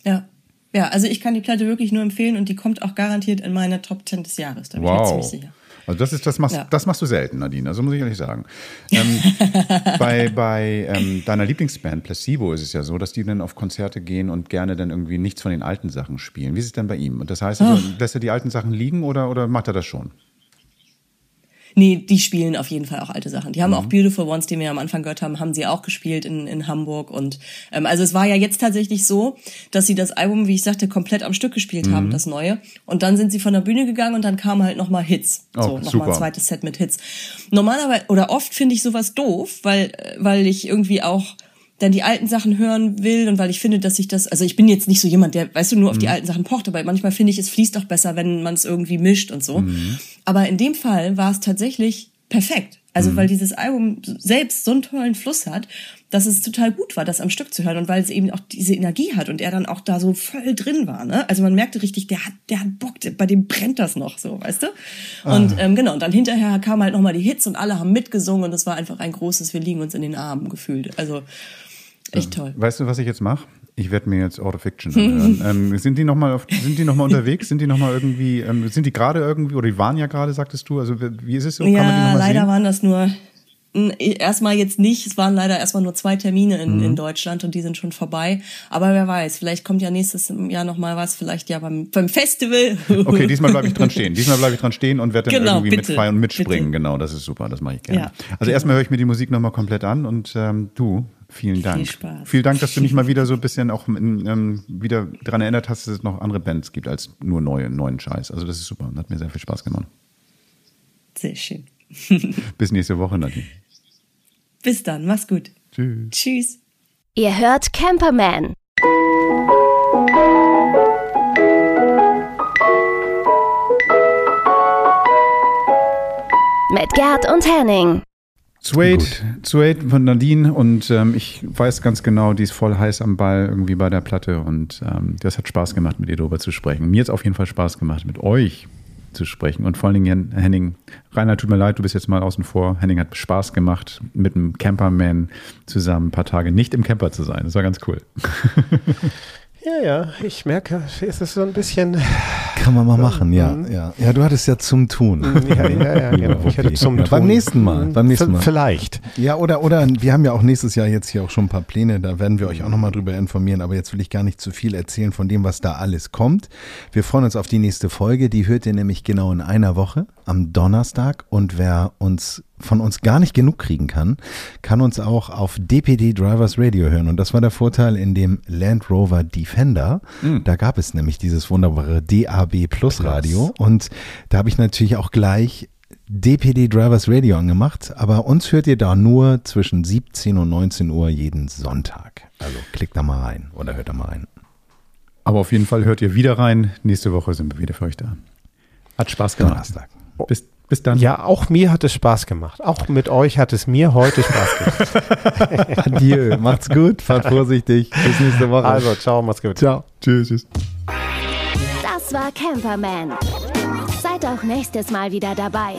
Ja. Ja, also ich kann die Platte wirklich nur empfehlen und die kommt auch garantiert in meine Top 10 des Jahres. Da bin ich mir Wow. ziemlich sicher. Also das ist, das machst, Ja. das machst du selten, Nadine, also muss ich ehrlich sagen. Ähm, (laughs) bei bei ähm, deiner Lieblingsband Placebo ist es ja so, dass die dann auf Konzerte gehen und gerne dann irgendwie nichts von den alten Sachen spielen. Wie ist es denn bei ihm? Und das heißt, also, lässt er die alten Sachen liegen oder, oder macht er das schon? Nee, die spielen auf jeden Fall auch alte Sachen. Die haben Mhm. auch Beautiful Ones, die wir am Anfang gehört haben, haben sie auch gespielt in, in Hamburg. Und ähm, also es war ja jetzt tatsächlich so, dass sie das Album, wie ich sagte, komplett am Stück gespielt Mhm. haben, das neue. Und dann sind sie von der Bühne gegangen und dann kamen halt nochmal Hits. Oh, so, nochmal ein zweites Set mit Hits. Normalerweise, oder oft finde ich sowas doof, weil, äh, weil ich irgendwie auch dann die alten Sachen hören will und weil ich finde, dass ich das, also ich bin jetzt nicht so jemand, der, weißt du, nur auf Mhm. die alten Sachen pocht, aber manchmal finde ich, es fließt auch besser, wenn man es irgendwie mischt und so. Mhm. Aber in dem Fall war es tatsächlich perfekt. Mhm. Also weil dieses Album selbst so einen tollen Fluss hat, dass es total gut war, das am Stück zu hören und weil es eben auch diese Energie hat und er dann auch da so voll drin war. Ne? Also man merkte richtig, der hat, der hat Bock, bei dem brennt das noch so, weißt du? Und ähm, genau, und dann hinterher kamen halt nochmal die Hits und alle haben mitgesungen und es war einfach ein großes, wir liegen uns in den Armen gefühlt. Also echt toll. Weißt du, was ich jetzt mache? Ich werde mir jetzt Auto Fiction anhören. (laughs) ähm, sind die nochmal noch mal unterwegs? Sind die nochmal irgendwie, ähm, sind die gerade irgendwie, oder die waren ja gerade, sagtest du? Also wie ist es so? Kann Ja, leider sehen? waren das nur erstmal jetzt nicht. Es waren leider erstmal nur zwei Termine in, Mhm. in Deutschland und die sind schon vorbei. Aber wer weiß, vielleicht kommt ja nächstes Jahr noch mal was, vielleicht ja beim, beim Festival. Okay, diesmal bleibe ich dran (laughs) stehen. Diesmal bleibe ich dran stehen und werde dann Genau, irgendwie bitte, mitfeiern und mitspringen. bitte. Genau, das ist super, das mache ich gerne. Ja, also erstmal höre ich mir die Musik nochmal komplett an und ähm, du, vielen Dank. Spaß. Vielen Dank, dass du mich (laughs) mal wieder so ein bisschen auch ähm, wieder daran erinnert hast, dass es noch andere Bands gibt als nur neue, neuen Scheiß. Also das ist super, hat mir sehr viel Spaß gemacht. Sehr schön. (laughs) Bis nächste Woche, Nadine. Bis dann, mach's gut. Tschüss. Tschüss. Ihr hört Camperman. Mit Gerd und Henning. Suede, Suede von Nadine und ähm, ich weiß ganz genau, die ist voll heiß am Ball irgendwie bei der Platte und ähm, das hat Spaß gemacht, mit ihr darüber zu sprechen. Mir hat es auf jeden Fall Spaß gemacht, mit euch zu sprechen und vor allen Dingen Henning, Rainer, tut mir leid, du bist jetzt mal außen vor. Henning hat Spaß gemacht, mit einem Camperman zusammen ein paar Tage nicht im Camper zu sein. Das war ganz cool. (laughs) Ja, ja, ich merke, es ist so ein bisschen. Kann man mal machen, ja, ja. Ja, du hattest ja zum Tun. Ja, ja, ja, (laughs) genau. Ich hatte zum ja, Tun. Beim nächsten Mal, beim nächsten Mal. Vielleicht. Ja, oder, oder wir haben ja auch nächstes Jahr jetzt hier auch schon ein paar Pläne, da werden wir euch auch nochmal drüber informieren, aber jetzt will ich gar nicht zu viel erzählen von dem, was da alles kommt. Wir freuen uns auf die nächste Folge, die hört ihr nämlich genau in einer Woche, am Donnerstag und wer uns von uns gar nicht genug kriegen kann, kann uns auch auf DPD Drivers Radio hören. Und das war der Vorteil in dem Land Rover Defender. Mhm. Da gab es nämlich dieses wunderbare DAB Plus Radio. Und da habe ich natürlich auch gleich DPD Drivers Radio angemacht. Aber uns hört ihr da nur zwischen 17 und 19 Uhr jeden Sonntag. Also klickt da mal rein oder hört da mal rein. Aber auf jeden Fall hört ihr wieder rein. Nächste Woche sind wir wieder für euch da. Hat Spaß gemacht. Donnerstag. Bis, bis dann. Ja, auch mir hat es Spaß gemacht. Auch mit euch hat es mir heute Spaß gemacht. (laughs) Adieu. Macht's gut. Fahrt vorsichtig. Bis nächste Woche. Also, ciao, macht's gut. ciao. Tschüss. tschüss. Das war Camperman. Seid auch nächstes Mal wieder dabei.